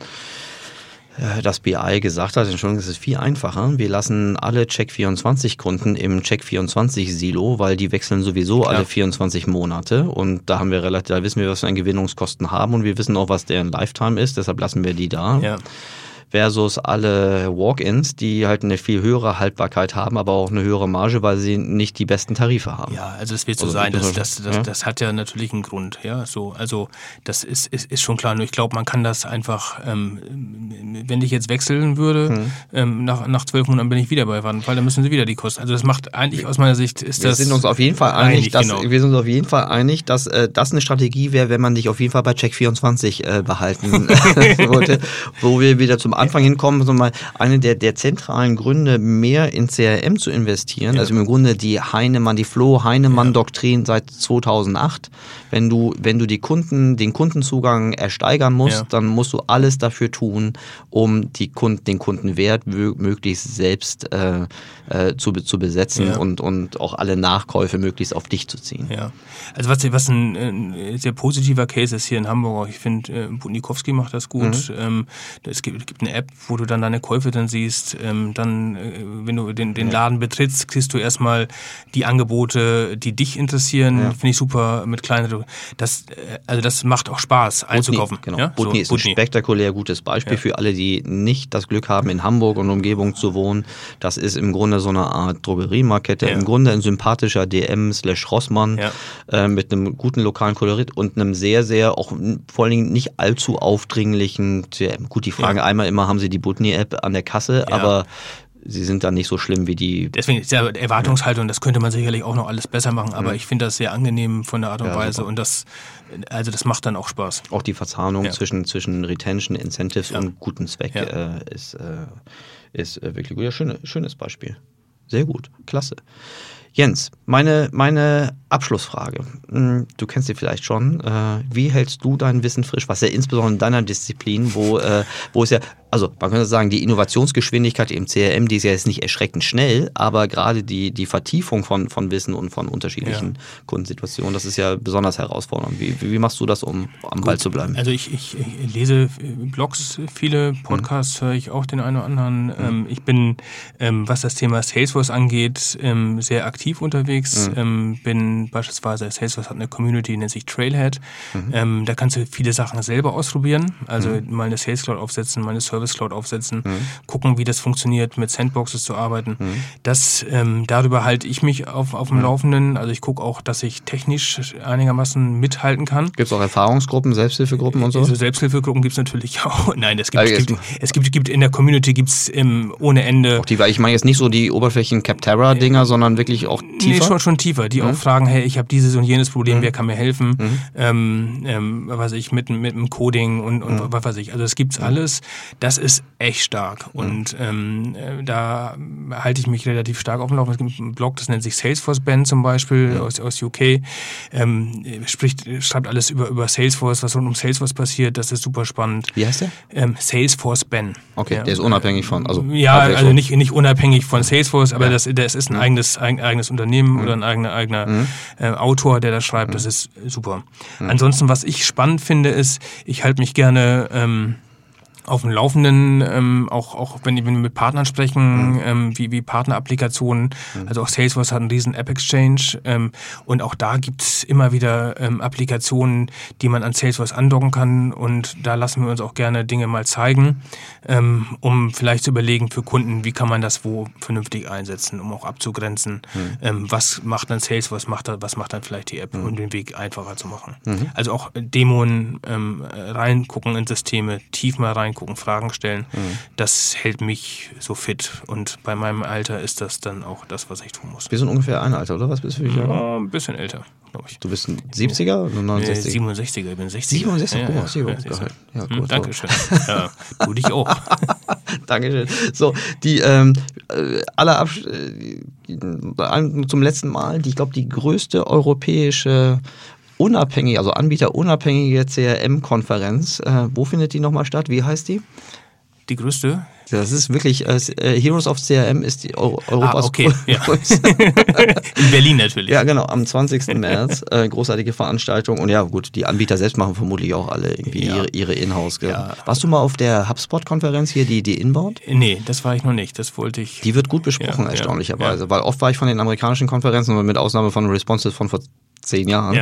äh, das BI gesagt hat, Entschuldigung, es ist viel einfacher. Wir lassen alle Check24-Kunden im Check24-Silo, weil die wechseln sowieso Klar. alle 24 Monate und da haben wir relativ, da wissen wir, was wir an Gewinnungskosten haben und wir wissen auch, was deren Lifetime ist, deshalb lassen wir die da. Ja versus alle Walk-ins, die halt eine viel höhere Haltbarkeit haben, aber auch eine höhere Marge, weil sie nicht die besten Tarife haben. Ja, also es wird so also sein, das, das, das, ja? das, hat ja natürlich einen Grund. Ja, so, also das ist, ist, ist schon klar. Nur ich glaube, man kann das einfach, ähm, wenn ich jetzt wechseln würde, hm. ähm, nach, nach zwölf Monaten bin ich wieder bei Vattenfall, dann müssen sie wieder die Kosten. Also das macht eigentlich aus meiner Sicht ist wir das. Sind uns auf jeden Fall einig, dass, genau. wir sind uns auf jeden Fall einig, dass äh, das eine Strategie wäre, wenn man dich auf jeden Fall bei Check24 äh, behalten wollte, wo wir wieder zum Anfang hinkommen, so mal eine der, der zentralen Gründe, mehr in CRM zu investieren. Ja. Also im Grunde die Heinemann, die Flo Heinemann-Doktrin seit 2008. Wenn du, wenn du die Kunden, den Kundenzugang ersteigern musst, ja. dann musst du alles dafür tun, um die Kunden, den Kundenwert möglichst selbst äh, äh, zu, zu besetzen ja. und, und auch alle Nachkäufe möglichst auf dich zu ziehen. Ja, also was, was ein, ein sehr positiver Case ist hier in Hamburg, ich finde, äh, Budnikowski macht das gut. Mhm. Ähm, es gibt, gibt eine App, wo du dann deine Käufe dann siehst. Ähm, dann, äh, wenn du den, den Laden betrittst, kriegst du erstmal die Angebote, die dich interessieren. Ja. Finde ich super mit kleinen. Das, äh, also das macht auch Spaß einzukaufen. Genau. Ja? Butni so, ist Butni. ein spektakulär gutes Beispiel ja. für alle, die nicht das Glück haben, in Hamburg und Umgebung zu wohnen. Das ist im Grunde so eine Art Drogeriemarkette. Im Grunde ein sympathischer DM slash Rossmann äh, mit einem guten lokalen Kolorit und einem sehr, sehr auch vor allen Dingen nicht allzu aufdringlichen, gut, die Frage einmal immer, haben sie die Butni-App an der Kasse, ja. aber sie sind dann nicht so schlimm wie die. Deswegen ist ja Erwartungshaltung, das könnte man sicherlich auch noch alles besser machen, aber mhm. ich finde das sehr angenehm von der Art und ja, Weise super. und das, also das macht dann auch Spaß. Auch die Verzahnung ja. zwischen, zwischen Retention, Incentives ja. und guten Zweck äh, ist, äh, ist äh, wirklich gut. Ja, schöne, schönes Beispiel. Sehr gut, klasse. Jens, meine, meine Abschlussfrage. Hm, du kennst sie vielleicht schon. Äh, wie hältst du dein Wissen frisch, was ja insbesondere in deiner Disziplin, wo, äh, wo es ja also man könnte sagen, die Innovationsgeschwindigkeit im CRM, die ist ja jetzt nicht erschreckend schnell, aber gerade die, die Vertiefung von, von Wissen und von unterschiedlichen ja. Kundensituationen, das ist ja besonders herausfordernd. Wie, wie machst du das, um am. Ball zu bleiben? Also ich, ich, ich lese Blogs, viele Podcasts mhm. höre ich auch den einen oder anderen. Mhm. ich bin, ähm, was das Thema Salesforce angeht, ähm, sehr aktiv unterwegs. Mhm. Ähm, beispielsweise, Salesforce hat eine Community, die nennt sich Trailhead. Mhm. da kannst du viele Sachen selber ausprobieren. Also mhm. mal eine Sales Cloud aufsetzen, mal eine Service Cloud aufsetzen, mhm. gucken, wie das funktioniert, mit Sandboxes zu arbeiten. Mhm. Das, ähm, darüber halte ich mich auf, auf dem mhm. Laufenden. Also ich gucke auch, dass ich technisch einigermaßen mithalten kann. Gibt es auch Erfahrungsgruppen, Selbsthilfegruppen und so? Also Selbsthilfegruppen gibt es natürlich auch. Nein, es gibt, also es gibt, es gibt, gibt in der Community gibt's ähm, ohne Ende. Auch die, ich meine jetzt nicht so die Oberflächen Capterra-Dinger, sondern wirklich auch tiefer? Nee, schon, schon tiefer, die mhm. auch fragen, sagen, hey, ich habe dieses und jenes Problem, mhm. wer kann mir helfen? Mhm. Ähm, ähm, was weiß ich, mit, mit dem Coding und, und mhm. was weiß ich. Also das gibt's alles. Das ist echt stark. Mhm. Und ähm, äh, da halte ich mich relativ stark auf dem Laufen. Es gibt einen Blog, das nennt sich Salesforce Band zum Beispiel aus, aus UK. Ähm, spricht, schreibt alles über, über Salesforce, was rund um Salesforce passiert. Das ist super spannend. Wie heißt der? Ähm, Salesforce Ben. Okay, ja. der ist unabhängig von, also. Ja, also nicht, nicht unabhängig von Salesforce, aber ja. das, das ist ein mhm. eigenes, ein, eigenes Unternehmen mhm. oder ein eigener, eigener mhm. Äh, Autor, der das schreibt. Das mhm. ist super. Mhm. Ansonsten, was ich spannend finde, ist, ich halte mich gerne ähm, auf dem Laufenden, ähm, auch, auch wenn, wenn wir mit Partnern sprechen, mhm. ähm, wie, wie Partnerapplikationen. Mhm. Also auch Salesforce hat einen riesen App-Exchange ähm, und auch da gibt's immer wieder ähm, Applikationen, die man an Salesforce andocken kann und da lassen wir uns auch gerne Dinge mal zeigen, ähm, um vielleicht zu überlegen für Kunden, wie kann man das wo vernünftig einsetzen, um auch abzugrenzen, mhm. ähm, was macht dann Salesforce, macht, was macht dann vielleicht die App, mhm. um den Weg einfacher zu machen. Mhm. Also auch Dämonen ähm, reingucken in Systeme, tief mal rein reingucken, Fragen stellen. Mhm. Das hält mich so fit. Und bei meinem Alter ist das dann auch das, was ich tun muss. Wir sind ungefähr ein Alter, oder? Was bist du für Ja, ein bisschen älter, glaube ich. Du bist ein 70er oder 69er? 67er, ich bin 60. 67, ja, oh, sehr gut. Ja, ja, hm, Dankeschön. ja, du dich auch. Dankeschön. So, die ähm, äh, alle Abs äh, zum letzten Mal, die, ich glaube, die größte europäische unabhängige, also anbieterunabhängige CRM-Konferenz. Äh, wo findet die nochmal statt? Wie heißt die? Die größte? Das ist wirklich, äh, Heroes of CRM ist die Euro Europas ah, okay. ja. In Berlin natürlich. Ja, genau, am 20. März. Äh, großartige Veranstaltung. Und ja, gut, die Anbieter selbst machen vermutlich auch alle irgendwie ja. ihre, ihre Inhouse. Ja. Warst du mal auf der HubSpot-Konferenz hier, die, die Inbound? Nee, das war ich noch nicht. Das wollte ich. Die wird gut besprochen, erstaunlicherweise. Weil oft war ich von den amerikanischen Konferenzen, mit Ausnahme von Responses von vor zehn Jahren,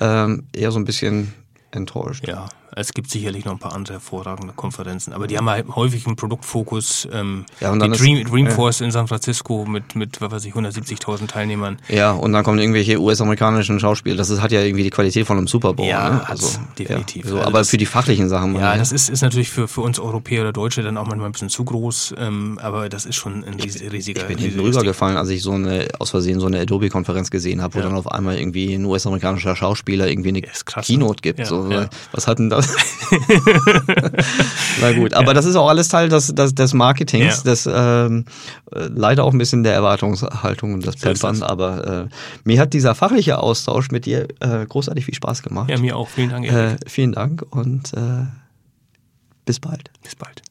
ähm, eher so ein bisschen enttäuscht. Ja, es gibt sicherlich noch ein paar andere hervorragende Konferenzen, aber die haben halt häufig einen Produktfokus. Ähm, ja, und dann die Dream, Dreamforce ja. in San Francisco mit, mit was weiß ich, 170.000 Teilnehmern. Ja, und dann kommen irgendwelche US-amerikanischen Schauspieler. Das ist, hat ja irgendwie die Qualität von einem Super Bowl. Ja, ne? also, definitiv. Ja, so, also aber das, für die fachlichen Sachen. Ja, das ist, ist natürlich für, für uns Europäer oder Deutsche dann auch manchmal ein bisschen zu groß, ähm, aber das ist schon ein riesiger. Ich bin hinten rübergefallen, als ich so eine, aus Versehen so eine Adobe-Konferenz gesehen habe, wo ja. dann auf einmal irgendwie ein US-amerikanischer Schauspieler irgendwie eine ne? Keynote gibt. so, Was hat denn das? Na gut, aber ja. das ist auch alles Teil des, des, des Marketings, ja. des ähm, leider auch ein bisschen der Erwartungshaltung und das Pampern, aber äh, mir hat dieser fachliche Austausch mit dir äh, großartig viel Spaß gemacht. Ja, mir auch. Vielen Dank. Äh, vielen Dank und äh, bis bald. Bis bald.